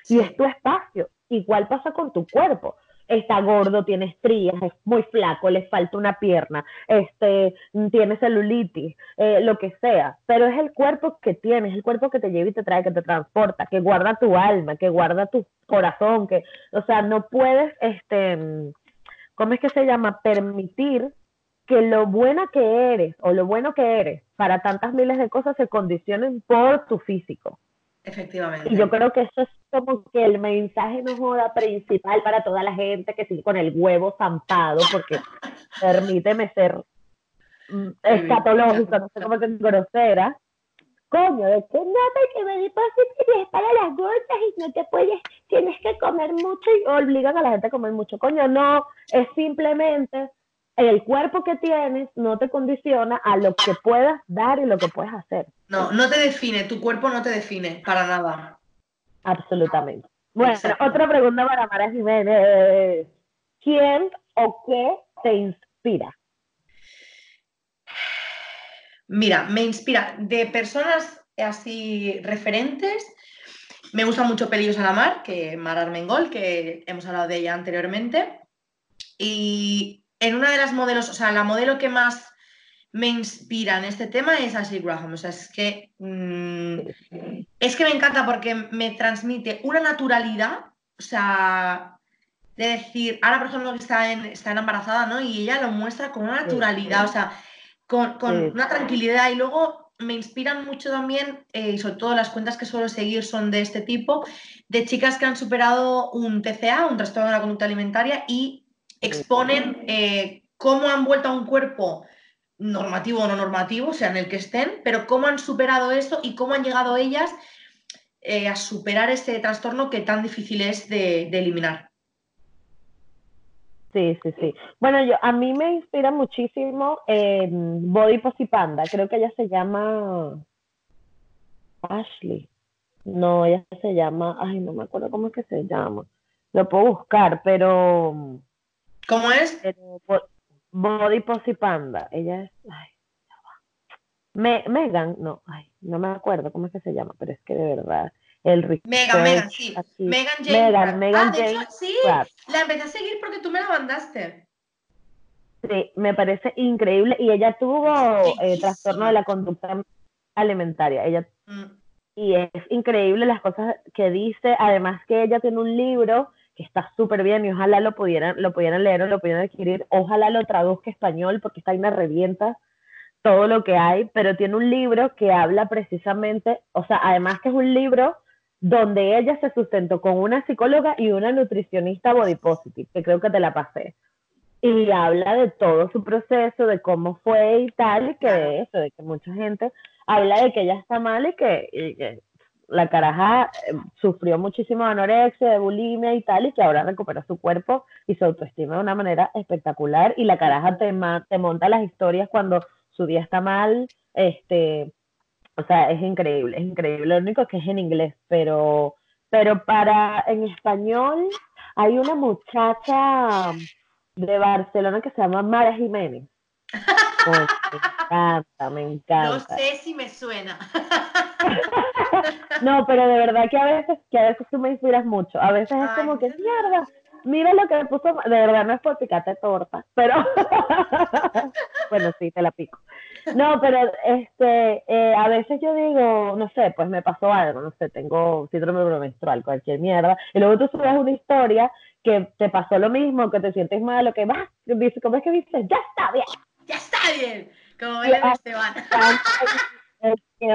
Speaker 2: y es tu espacio. Igual pasa con tu cuerpo está gordo, tiene estrías, es muy flaco, le falta una pierna, este, tiene celulitis, eh, lo que sea, pero es el cuerpo que tienes, el cuerpo que te lleva y te trae, que te transporta, que guarda tu alma, que guarda tu corazón, que, o sea, no puedes, este, ¿cómo es que se llama? Permitir que lo buena que eres o lo bueno que eres para tantas miles de cosas se condicionen por tu físico.
Speaker 3: Efectivamente.
Speaker 2: Y yo creo que eso es como que el mensaje no joda principal para toda la gente que sigue con el huevo zampado, porque permíteme ser mm, escatológico, no sé cómo que grosera. Coño, de que nada que me di y es para las gordas y no te puedes, tienes que comer mucho y obligan a la gente a comer mucho. Coño, no, es simplemente el cuerpo que tienes no te condiciona a lo que puedas dar y lo que puedes hacer.
Speaker 3: No, no te define, tu cuerpo no te define para nada.
Speaker 2: Absolutamente. Bueno, otra pregunta para Mara Jiménez. ¿Quién o qué te inspira?
Speaker 3: Mira, me inspira de personas así referentes. Me gusta mucho Pelillos a la Mar, que Mar Armengol, que hemos hablado de ella anteriormente. Y en una de las modelos, o sea, la modelo que más me inspira en este tema es Ashley Graham. O sea, es que, mm, es que me encanta porque me transmite una naturalidad, o sea, de decir, ahora por ejemplo que está, en, está embarazada, ¿no? Y ella lo muestra con una naturalidad, o sea, con, una tranquilidad. Y luego me inspiran mucho también, eh, y sobre todo las cuentas que suelo seguir son de este tipo, de chicas que han superado un TCA, un trastorno de la conducta alimentaria, y exponen eh, cómo han vuelto a un cuerpo normativo o no normativo, sea, en el que estén, pero cómo han superado esto y cómo han llegado ellas eh, a superar ese trastorno que tan difícil es de, eliminar.
Speaker 2: Sí, sí, sí. Bueno, yo a mí me inspira muchísimo eh, Body Panda. Creo que ella se llama Ashley. No, ella se llama, ay, no me acuerdo cómo es que se llama. Lo puedo buscar, pero
Speaker 3: ¿Cómo es?
Speaker 2: Body Posy Panda. Ella es. Ay, Me, Megan, no, ay, no me acuerdo cómo es que se llama, pero es que de verdad. El
Speaker 3: Megan, Megan, sí. Megan James. Megan, Megan ah, sí, la empecé a seguir porque tú me la mandaste.
Speaker 2: Sí, me parece increíble. Y ella tuvo eh, trastorno de la conducta alimentaria. Ella. Mm. Y es increíble las cosas que dice. Además que ella tiene un libro que está súper bien y ojalá lo pudieran, lo pudieran leer o lo pudieran adquirir. Ojalá lo traduzca español porque está ahí una revienta todo lo que hay, pero tiene un libro que habla precisamente, o sea, además que es un libro donde ella se sustentó con una psicóloga y una nutricionista body positive, que creo que te la pasé. Y habla de todo su proceso, de cómo fue y tal, y que de eso, de que mucha gente habla de que ella está mal y que la caraja eh, sufrió muchísimo de anorexia, de bulimia y tal, y que ahora recupera su cuerpo y su autoestima de una manera espectacular. Y la caraja te, te monta las historias cuando su día está mal, este, O sea, es increíble, es increíble. Lo único que es en inglés, pero, pero para en español hay una muchacha de Barcelona que se llama Mara Jiménez. me encanta, me encanta.
Speaker 3: No sé si me suena.
Speaker 2: no, pero de verdad que a veces, que a veces tú me inspiras mucho. A veces es como que mierda. Mira lo que me puso, de verdad no es por picarte torta, pero bueno, sí, te la pico. No, pero este, eh, a veces yo digo, no sé, pues me pasó algo, no sé, tengo síndrome premenstrual, cualquier mierda, y luego tú subes una historia que te pasó lo mismo, que te sientes mal, o que vas, dices, ¿cómo es que dices? Ya está bien.
Speaker 3: Ya está bien. Como Belén Esteban.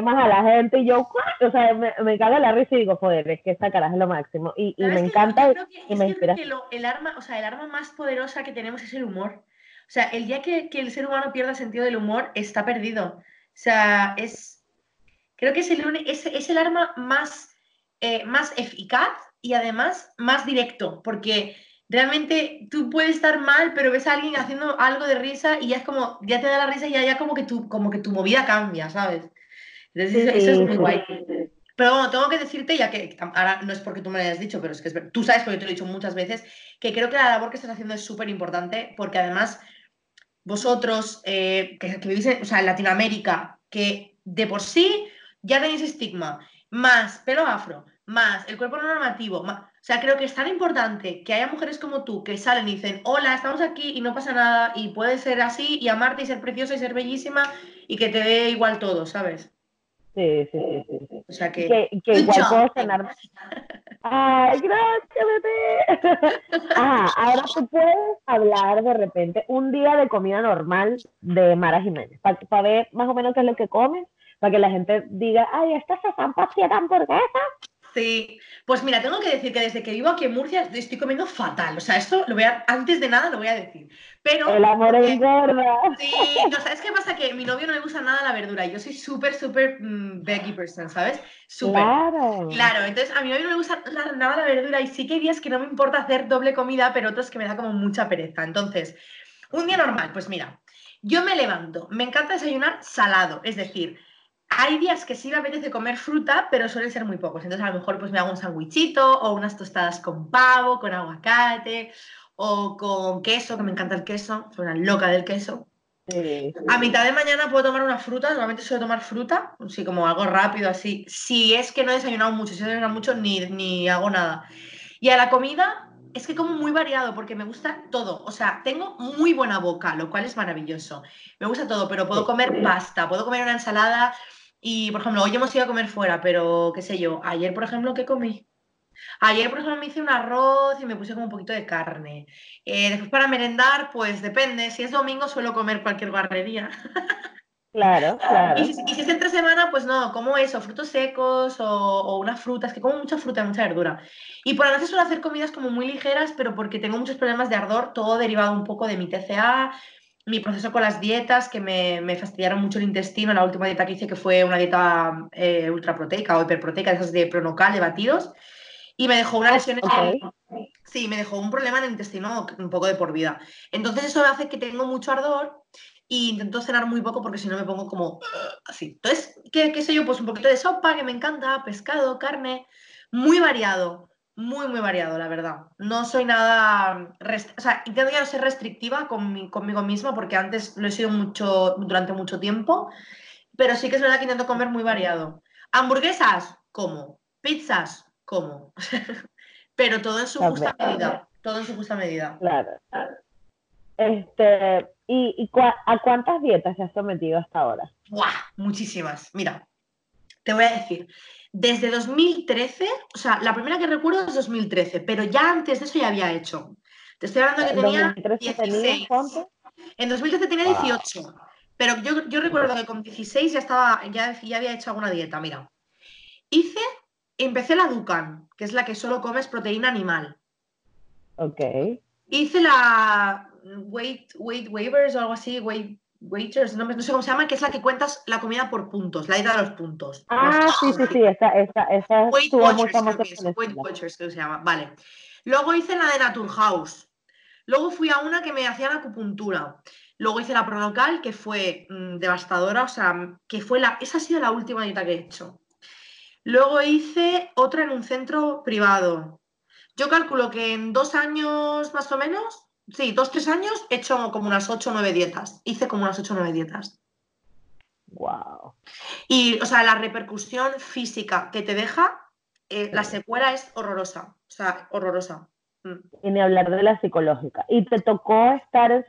Speaker 2: más a la gente y yo, o sea, me, me caga la risa y digo, joder, es que esta caraja es lo máximo. Y, y me encanta y me inspira.
Speaker 3: Que el arma, o sea, el arma más poderosa que tenemos es el humor. O sea, el día que, que el ser humano pierda sentido del humor, está perdido. O sea, es. Creo que es el, es, es el arma más, eh, más eficaz y además más directo, porque realmente tú puedes estar mal, pero ves a alguien haciendo algo de risa y ya es como, ya te da la risa y ya, ya como, que tu, como que tu movida cambia, ¿sabes? Entonces, eso es muy guay. Pero bueno, tengo que decirte, ya que ahora no es porque tú me lo hayas dicho, pero es que tú sabes, porque te lo he dicho muchas veces, que creo que la labor que estás haciendo es súper importante, porque además vosotros eh, que, vivís en, o sea, en Latinoamérica, que de por sí ya tenéis estigma, más pelo afro, más el cuerpo normativo, más, o sea, creo que es tan importante que haya mujeres como tú que salen y dicen, hola, estamos aquí y no pasa nada y puedes ser así y amarte y ser preciosa y ser bellísima y que te dé igual todo, ¿sabes?
Speaker 2: Sí, sí, sí, sí.
Speaker 3: O sea que...
Speaker 2: Que, igual puedo cenar... Ay, gracias, bebé. Ah, ahora tú puedes hablar de repente un día de comida normal de Mara Jiménez, para ver más o menos qué es lo que comes, para que la gente diga, ay, esta se están paseando hamburguesas
Speaker 3: Sí, pues mira, tengo que decir que desde que vivo aquí en Murcia estoy comiendo fatal. O sea, esto lo voy a, antes de nada lo voy a decir. Pero.
Speaker 2: El amor es gorda.
Speaker 3: Sí, no, ¿sabes qué pasa? Que a mi novio no le gusta nada la verdura. Yo soy súper, súper mm, veggie person, ¿sabes? Súper.
Speaker 2: Claro.
Speaker 3: Claro, entonces a mi novio no le gusta nada la verdura y sí que hay días que no me importa hacer doble comida, pero otros que me da como mucha pereza. Entonces, un día normal, pues mira, yo me levanto, me encanta desayunar salado, es decir, hay días que sí me apetece comer fruta, pero suelen ser muy pocos. Entonces, a lo mejor pues me hago un sandwichito o unas tostadas con pavo, con aguacate o con queso, que me encanta el queso, soy una loca del queso. A mitad de mañana puedo tomar una fruta, normalmente suelo tomar fruta, así como algo rápido, así. Si es que no he desayunado mucho, si he desayunado mucho, ni, ni hago nada. Y a la comida, es que como muy variado porque me gusta todo. O sea, tengo muy buena boca, lo cual es maravilloso. Me gusta todo, pero puedo comer pasta, puedo comer una ensalada y, por ejemplo, hoy hemos ido a comer fuera, pero qué sé yo, ayer, por ejemplo, ¿qué comí? Ayer, por ejemplo, me hice un arroz y me puse como un poquito de carne. Eh, después para merendar, pues depende. Si es domingo suelo comer cualquier guarrería.
Speaker 2: Claro, claro.
Speaker 3: Y si, es entre semana, pues no, como eso, frutos secos o, o, unas frutas, que como mucha fruta, mucha verdura. Y por la noche suelo hacer comidas como muy ligeras, pero porque tengo muchos problemas de ardor, todo derivado un poco de mi TCA, mi proceso con las dietas, que me, me, fastidiaron mucho el intestino, la última dieta que hice, que fue una dieta eh, ultraproteica o hiperproteica, esas de pronocal, de batidos, y me dejó una lesión Sí, me dejó un problema en el intestino un poco de por vida. Entonces eso hace que tengo mucho ardor y intento cenar muy poco porque si no me pongo como así. Entonces, ¿qué, ¿qué sé yo? Pues un poquito de sopa, que me encanta, pescado, carne, muy variado muy, muy variado, la verdad. No soy nada. O sea, intento ya no ser restrictiva con conmigo misma porque antes lo he sido mucho, durante mucho tiempo, pero sí que es verdad que intento comer muy variado. Hamburguesas, como. Pizzas, como. pero todo en su justa medida. Todo en su justa medida.
Speaker 2: Claro. Este, ¿Y, y a cuántas dietas se has sometido hasta ahora?
Speaker 3: ¡Buah! Muchísimas. Mira, te voy a decir. Desde 2013, o sea, la primera que recuerdo es 2013, pero ya antes de eso ya había hecho. Te estoy hablando que tenía 16. En 2013 tenía 18. Pero yo, yo, recuerdo que con 16 ya estaba, ya, ya había hecho alguna dieta. Mira, hice, empecé la Dukan, que es la que solo comes proteína animal.
Speaker 2: Ok.
Speaker 3: Hice la Weight, weight Waivers o algo así, Weight Waiters, no, sé cómo se llama, que es la que cuentas la comida por puntos, la ida de los puntos.
Speaker 2: Ah, sí, sí, sí, esa, esa, esa
Speaker 3: Weight Watchers, creo que es, Weight Watchers, creo que se llama, vale. Luego hice la de Naturhaus. Luego fui a una que me hacían acupuntura. Luego hice la pronocal, que fue mm, devastadora, o sea, que fue la, esa ha sido la última dieta que he hecho. Luego hice otra en un centro privado. Yo calculo que en dos años más o menos, sí, dos, tres años, he hecho como unas ocho o nueve dietas. Hice como unas ocho o nueve dietas.
Speaker 2: Wow.
Speaker 3: Y, o sea, la repercusión física que te deja, eh, la secuela es horrorosa. O sea, horrorosa. Mm.
Speaker 2: Y ni hablar de la psicológica. Y te tocó estar en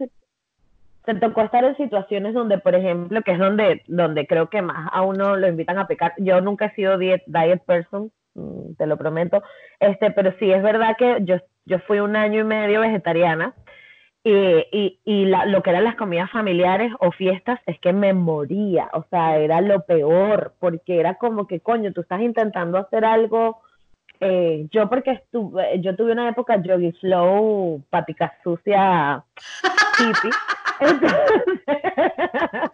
Speaker 2: te tocó estar en situaciones donde, por ejemplo, que es donde, donde creo que más a uno lo invitan a pecar. Yo nunca he sido diet, diet person, te lo prometo, este, pero sí es verdad que yo, yo fui un año y medio vegetariana y, y, lo que eran las comidas familiares o fiestas es que me moría, o sea, era lo peor, porque era como que, coño, tú estás intentando hacer algo, eh, yo porque estuve, yo tuve una época yogi flow, patica sucia, hippie,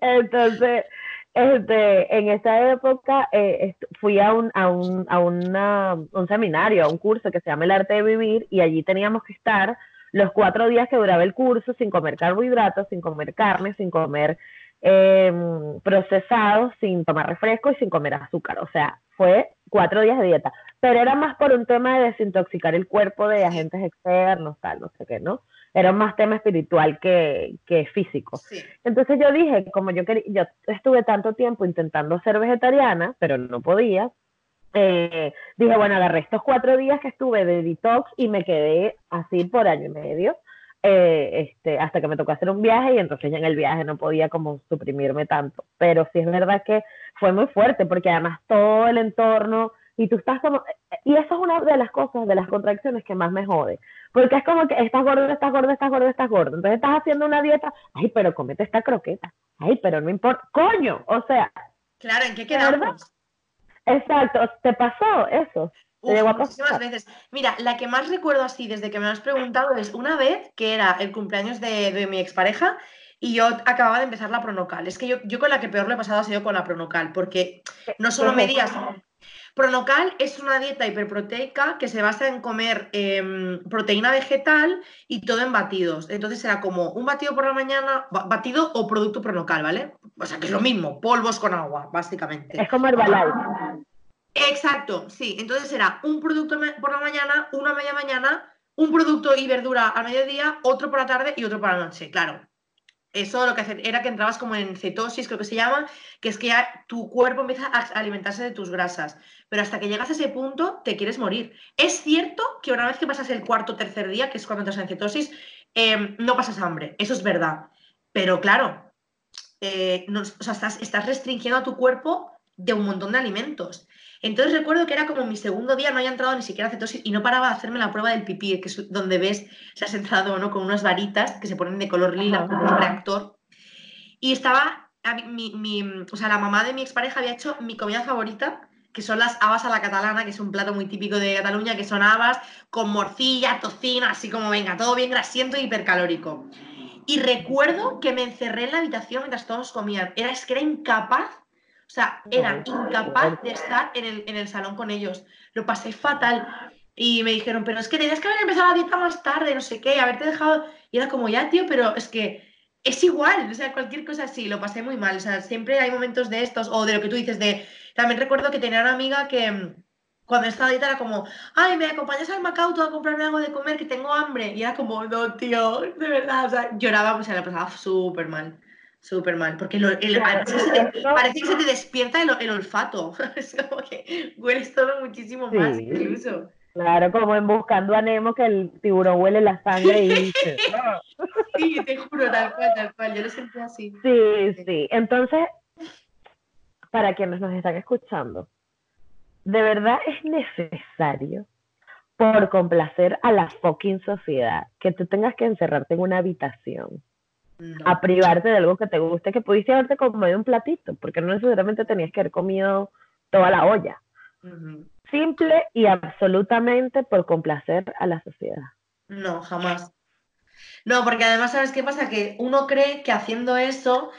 Speaker 2: entonces, este, en esa época eh, fui a un, a, un, a una, un seminario, a un curso que se llama El Arte de Vivir y allí teníamos que estar los cuatro días que duraba el curso sin comer carbohidratos, sin comer carne, sin comer em, procesados, sin tomar refresco y sin comer azúcar. O sea, fue cuatro días de dieta. Pero era más por un tema de desintoxicar el cuerpo de agentes externos, tal, no sé qué, ¿no? Era más tema espiritual que, que físico. Entonces yo dije, como yo, quería, yo estuve tanto tiempo intentando ser vegetariana, pero no podía, eh, dije, bueno, agarré estos cuatro días que estuve de detox y me quedé así por año y medio, eh, este, hasta que me tocó hacer un viaje y entonces ya en el viaje no podía como suprimirme tanto. Pero sí es verdad que fue muy fuerte porque además todo el entorno y tú estás como, y eso es una de las cosas, de las contracciones que más me jode, porque es como que estás gordo, estás gordo, estás gordo, estás gordo, entonces estás haciendo una dieta, ay, pero comete esta croqueta, ay, pero no importa, coño, o sea.
Speaker 3: Claro, ¿en qué quedamos?
Speaker 2: Exacto, ¿te pasó eso?
Speaker 3: muchísimas veces. Mira, la que más recuerdo así desde que me lo has preguntado es una vez que era el cumpleaños de, mi expareja y yo acababa de empezar la pronocal. Es que yo, yo con la que peor le he pasado ha sido con la pronocal, porque no solo medías Pronocal es una dieta hiperproteica que se basa en comer em, proteína vegetal y todo en batidos. Entonces era como un batido por la mañana, batido o producto pronocal, ¿vale? O sea, que es lo mismo, polvos con agua, básicamente.
Speaker 2: Es como Herbalife.
Speaker 3: Exacto, sí. Entonces era un producto por la mañana, una media mañana, un producto y verdura al mediodía, otro por la tarde y otro por la noche. Claro, eso lo que era que entrabas como en cetosis, creo que se llama, que es que ya tu cuerpo empieza a alimentarse de tus grasas. Pero hasta que llegas a ese punto, te quieres morir. Es cierto que una vez que pasas el cuarto o tercer día, que es cuando entras en cetosis, em, no pasas hambre. Eso es verdad. Pero claro, eh, estás, estás restringiendo a tu cuerpo de un montón de alimentos. Entonces recuerdo que era como mi segundo día, no había entrado ni siquiera a cetosis y no paraba de hacerme la prueba del pipí, que es donde ves si has entrado no con unas varitas que se ponen de color lila, como un reactor. Y estaba, mi, o sea, la mamá de mi expareja había hecho mi comida favorita, que son las habas a la catalana, que es un plato muy típico de Cataluña, que son habas con morcilla, tocino, así como venga, todo bien grasiento y hipercalórico. Y recuerdo que me encerré en la habitación mientras todos comían. Era, es que era incapaz o sea, era incapaz de estar en el, en el salón con ellos. Lo pasé fatal. Y me dijeron, pero es que tenías que haber empezado la dieta más tarde, no sé qué, haberte dejado. Y era como, ya, tío, pero es que es igual, o sea, cualquier cosa así, lo pasé muy mal. O sea, siempre hay momentos de estos, o de lo que tú dices, de. También recuerdo que tenía una amiga que mm, cuando estaba dieta era como, ay, me acompañas al Macauto a comprarme algo de comer, que tengo hambre. Y era como, no, tío, de verdad, o sea, lloraba, o sea, la pasaba súper mal. Súper mal, porque parece, que se te despierta el, olfato. es como que hueles todo muchísimo más, incluso.
Speaker 2: Claro, como en Buscando a Nemo, que el tiburón huele la sangre y dice.
Speaker 3: sí, te juro, tal cual, tal cual. Yo lo sentí así.
Speaker 2: Sí, sí. Entonces, para quienes nos están escuchando, ¿de verdad es necesario, por complacer a la fucking sociedad, que tú tengas que encerrarte en una habitación? A privarte de algo que te guste, que pudiste haberte comido un platito, porque no necesariamente tenías que haber comido toda la olla. Simple y absolutamente por complacer a la sociedad.
Speaker 3: No, jamás. No, porque además, ¿sabes qué pasa? Que uno cree que haciendo eso,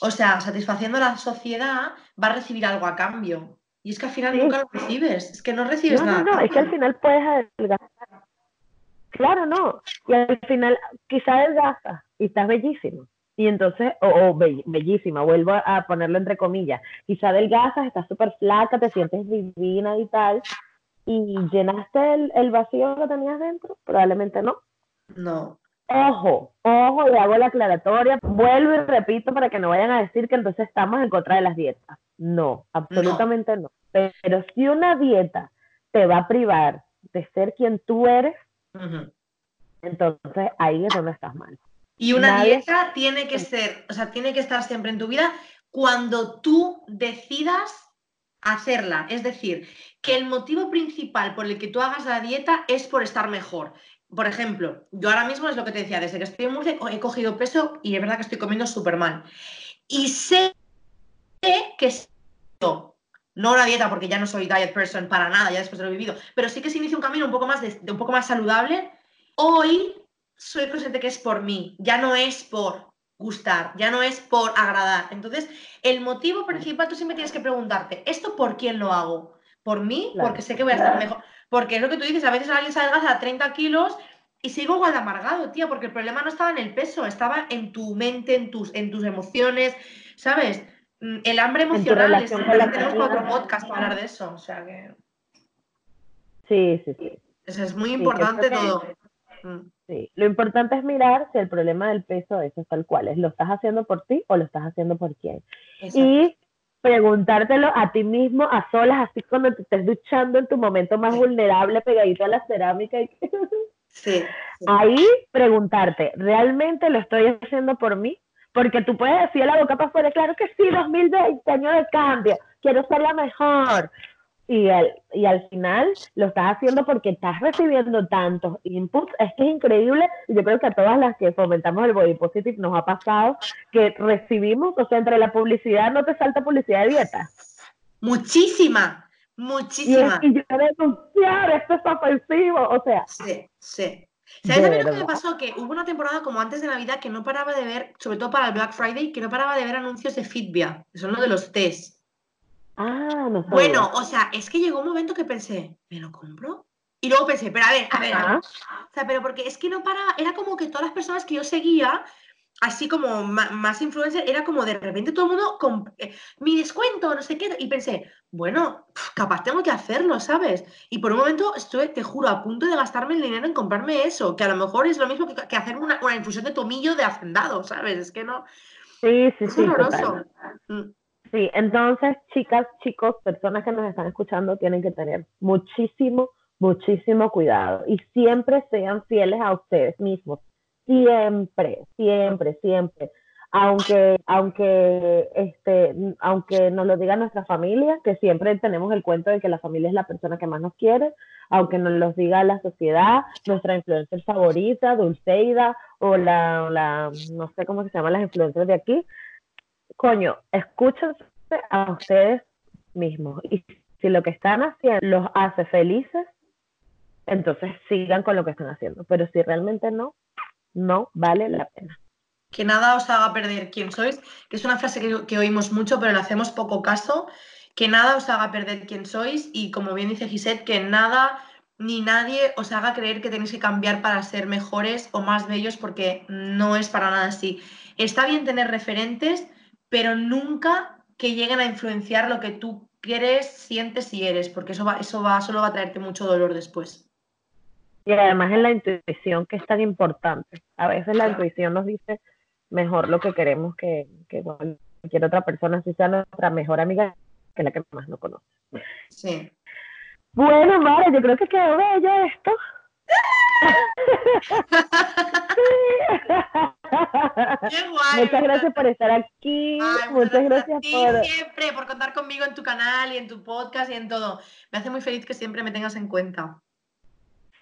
Speaker 3: o sea, satisfaciendo a la sociedad, va a recibir algo a cambio. Y es que al final nunca lo recibes, es que no recibes nada.
Speaker 2: No, no, es que al final puedes adelgazar Claro, no. Y al final quizá adelgaza y estás bellísimo. Y entonces, o, bellísima, vuelvo a ponerlo entre comillas, quizá adelgazas, estás súper flaca, te sientes divina y tal, y llenaste el, el vacío que tenías dentro, probablemente no.
Speaker 3: No.
Speaker 2: Ojo, ojo, le hago la aclaratoria, vuelvo y repito para que no vayan a decir que entonces estamos en contra de las dietas. No, absolutamente no. Pero si una dieta te va a privar de ser quien tú eres, entonces ahí es donde estás mal.
Speaker 3: Y una dieta tiene que ser, o sea, tiene que estar siempre en tu vida cuando tú decidas hacerla. Es decir, que el motivo principal por el que tú hagas la dieta es por estar mejor. Por ejemplo, yo ahora mismo es lo que te decía, desde que estoy en Murcia he cogido peso y es verdad que estoy comiendo súper mal. Y sé que no una dieta porque ya no soy diet person para nada, ya después de lo he vivido, pero sí que se inicia un camino un poco más de, un poco más saludable. Hoy soy consciente que es por mí, ya no es por gustar, ya no es por agradar. Entonces, el motivo principal tú siempre tienes que preguntarte, ¿esto por quién lo hago? ¿Por mí? Porque sé que voy a estar mejor. Porque es lo que tú dices, a veces alguien se adelgaza a 30 kilos y sigo igual de amargado, tía, porque el problema no estaba en el peso, estaba en tu mente, en tus, en tus emociones, ¿sabes? Mm, el hambre emocional, es, tenemos otro podcast para hablar de eso, o sea que...
Speaker 2: Sí, sí, sí.
Speaker 3: Eso es muy importante todo.
Speaker 2: Mm. Sí, lo importante es mirar si el problema del peso es tal cual, es lo estás haciendo por ti o lo estás haciendo por quién. Y preguntártelo a ti mismo a solas, así cuando te estés duchando en tu momento más vulnerable, pegadito a la cerámica. Y...
Speaker 3: Sí,
Speaker 2: Ahí preguntarte, ¿realmente lo estoy haciendo por mí? Porque tú puedes decir a la boca para afuera, claro que sí, 2020, año de cambio, quiero ser la mejor, y al, y al final lo estás haciendo porque estás recibiendo tantos inputs. Es que es increíble. Y yo creo que a todas las que fomentamos el body positive nos ha pasado que recibimos, o sea, entre la publicidad, no te salta publicidad de dieta.
Speaker 3: Muchísima, muchísima.
Speaker 2: Y, yo denunciar, esto es ofensivo, o sea.
Speaker 3: Sí, sí. ¿Sabes lo que me pasó? Que hubo una temporada como antes de Navidad que no paraba de ver, sobre todo para el Black Friday, que no paraba de ver anuncios de Fitbia, que son los de los test.
Speaker 2: Ah, no
Speaker 3: Bueno, o sea, es que llegó un momento que pensé, ¿me lo compro? Y luego pensé, pero a ver, a ver, O sea, pero porque es que no para, era como que todas las personas que yo seguía, así como más, influencer, era como de repente todo el mundo con eh, mi descuento, no sé qué, y pensé, bueno, capaz tengo que hacerlo, ¿sabes? Y por un momento estuve, te juro, a punto de gastarme el dinero en comprarme eso, que a lo mejor es lo mismo que, que hacer una, infusión de tomillo de hacendado, ¿sabes? Es que no.
Speaker 2: Sí, sí, sí. Sí, entonces, chicas, chicos, personas que nos están escuchando tienen que tener muchísimo, muchísimo cuidado y siempre sean fieles a ustedes mismos. Siempre, siempre, siempre. Aunque, aunque, este, aunque nos lo diga nuestra familia, que siempre tenemos el cuento de que la familia es la persona que más nos quiere, aunque nos lo diga la sociedad, nuestra influencer favorita, Dulceida, o la, la, no sé cómo se llaman las influencers de aquí, coño, escúchense a ustedes mismos. Y si lo que están haciendo los hace felices, entonces sigan con lo que están haciendo. Pero si realmente no, no vale la pena.
Speaker 3: Que nada os haga perder quién sois, que es una frase que, oímos mucho, pero le hacemos poco caso. Que nada os haga perder quién sois y como bien dice Gisette, que nada ni nadie os haga creer que tenéis que cambiar para ser mejores o más bellos porque no es para nada así. Está bien tener referentes, pero nunca que lleguen a influenciar lo que tú quieres, sientes y eres, porque eso va, eso va, solo va a traerte mucho dolor después.
Speaker 2: Y además es la intuición que es tan importante. A veces la intuición nos dice mejor lo que queremos que, que cualquier otra persona, si sea nuestra mejor amiga, que la que más no conoce.
Speaker 3: Sí.
Speaker 2: Bueno, Mara, yo creo que quedó bello esto. Muchas gracias por estar aquí. muchas gracias por
Speaker 3: siempre por contar conmigo en tu canal y en tu podcast y en todo. Me hace muy feliz que siempre me tengas en cuenta.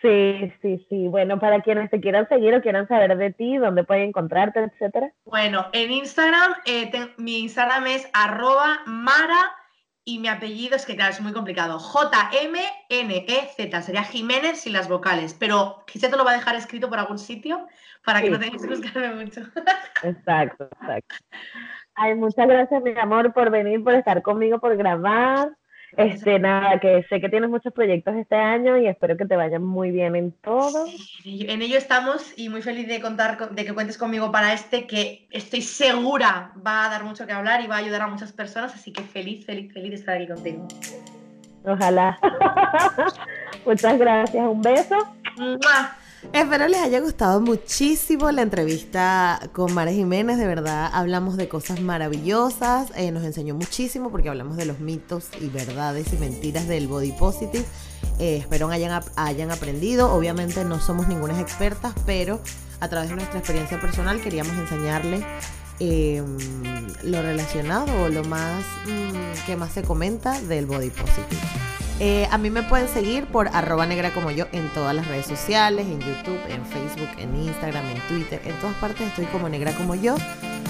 Speaker 2: Sí, sí, sí. Bueno, para quienes te quieran seguir o quieran saber de ti, dónde pueden encontrarte, etcétera.
Speaker 3: Bueno, en Instagram, eh, mi Instagram es arroba mara y mi apellido es que, claro, es muy complicado. J-M-N-E-Z. Sería Jiménez sin las vocales. Pero quizá te lo va a dejar escrito por algún sitio para que no tengas que buscarme mucho.
Speaker 2: Exacto, exacto. Ay, muchas gracias, mi amor, por venir, por estar conmigo, por grabar. Este, nada, que sé que tienes muchos proyectos este año y espero que te vayan muy bien en todo.
Speaker 3: en ello estamos y muy feliz de contar, de que cuentes conmigo para este, que estoy segura va a dar mucho que hablar y va a ayudar a muchas personas, así que feliz, feliz, feliz de estar aquí contigo.
Speaker 2: Ojalá. Muchas gracias, un beso.
Speaker 1: Espero les haya gustado muchísimo la entrevista con Mara Jiménez, de verdad hablamos de cosas maravillosas, eh, nos enseñó muchísimo porque hablamos de los mitos y verdades y mentiras del body positive. Eh, espero hayan, hayan aprendido, obviamente no somos ninguna expertas, pero a través de nuestra experiencia personal queríamos enseñarles em, lo relacionado o lo más mm, que más se comenta del body positive. Eh, a mí me pueden seguir por arroba negra como yo en todas las redes sociales, en YouTube, en Facebook, en Instagram, en Twitter, en todas partes estoy como negra como yo.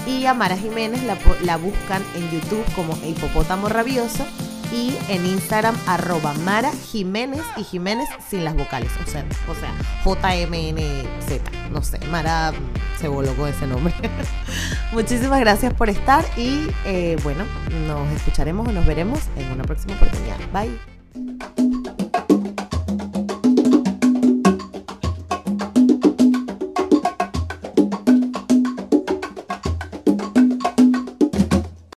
Speaker 1: Y a Mara Jiménez la, buscan en YouTube como hipopótamo rabioso y en Instagram arroba Mara Jiménez y Jiménez sin las vocales, o sea, o sea J-M-N-Z, no sé, Mara se voló con ese nombre. Muchísimas gracias por estar y eh, bueno, nos escucharemos o nos veremos en una próxima oportunidad. Bye. Thank you.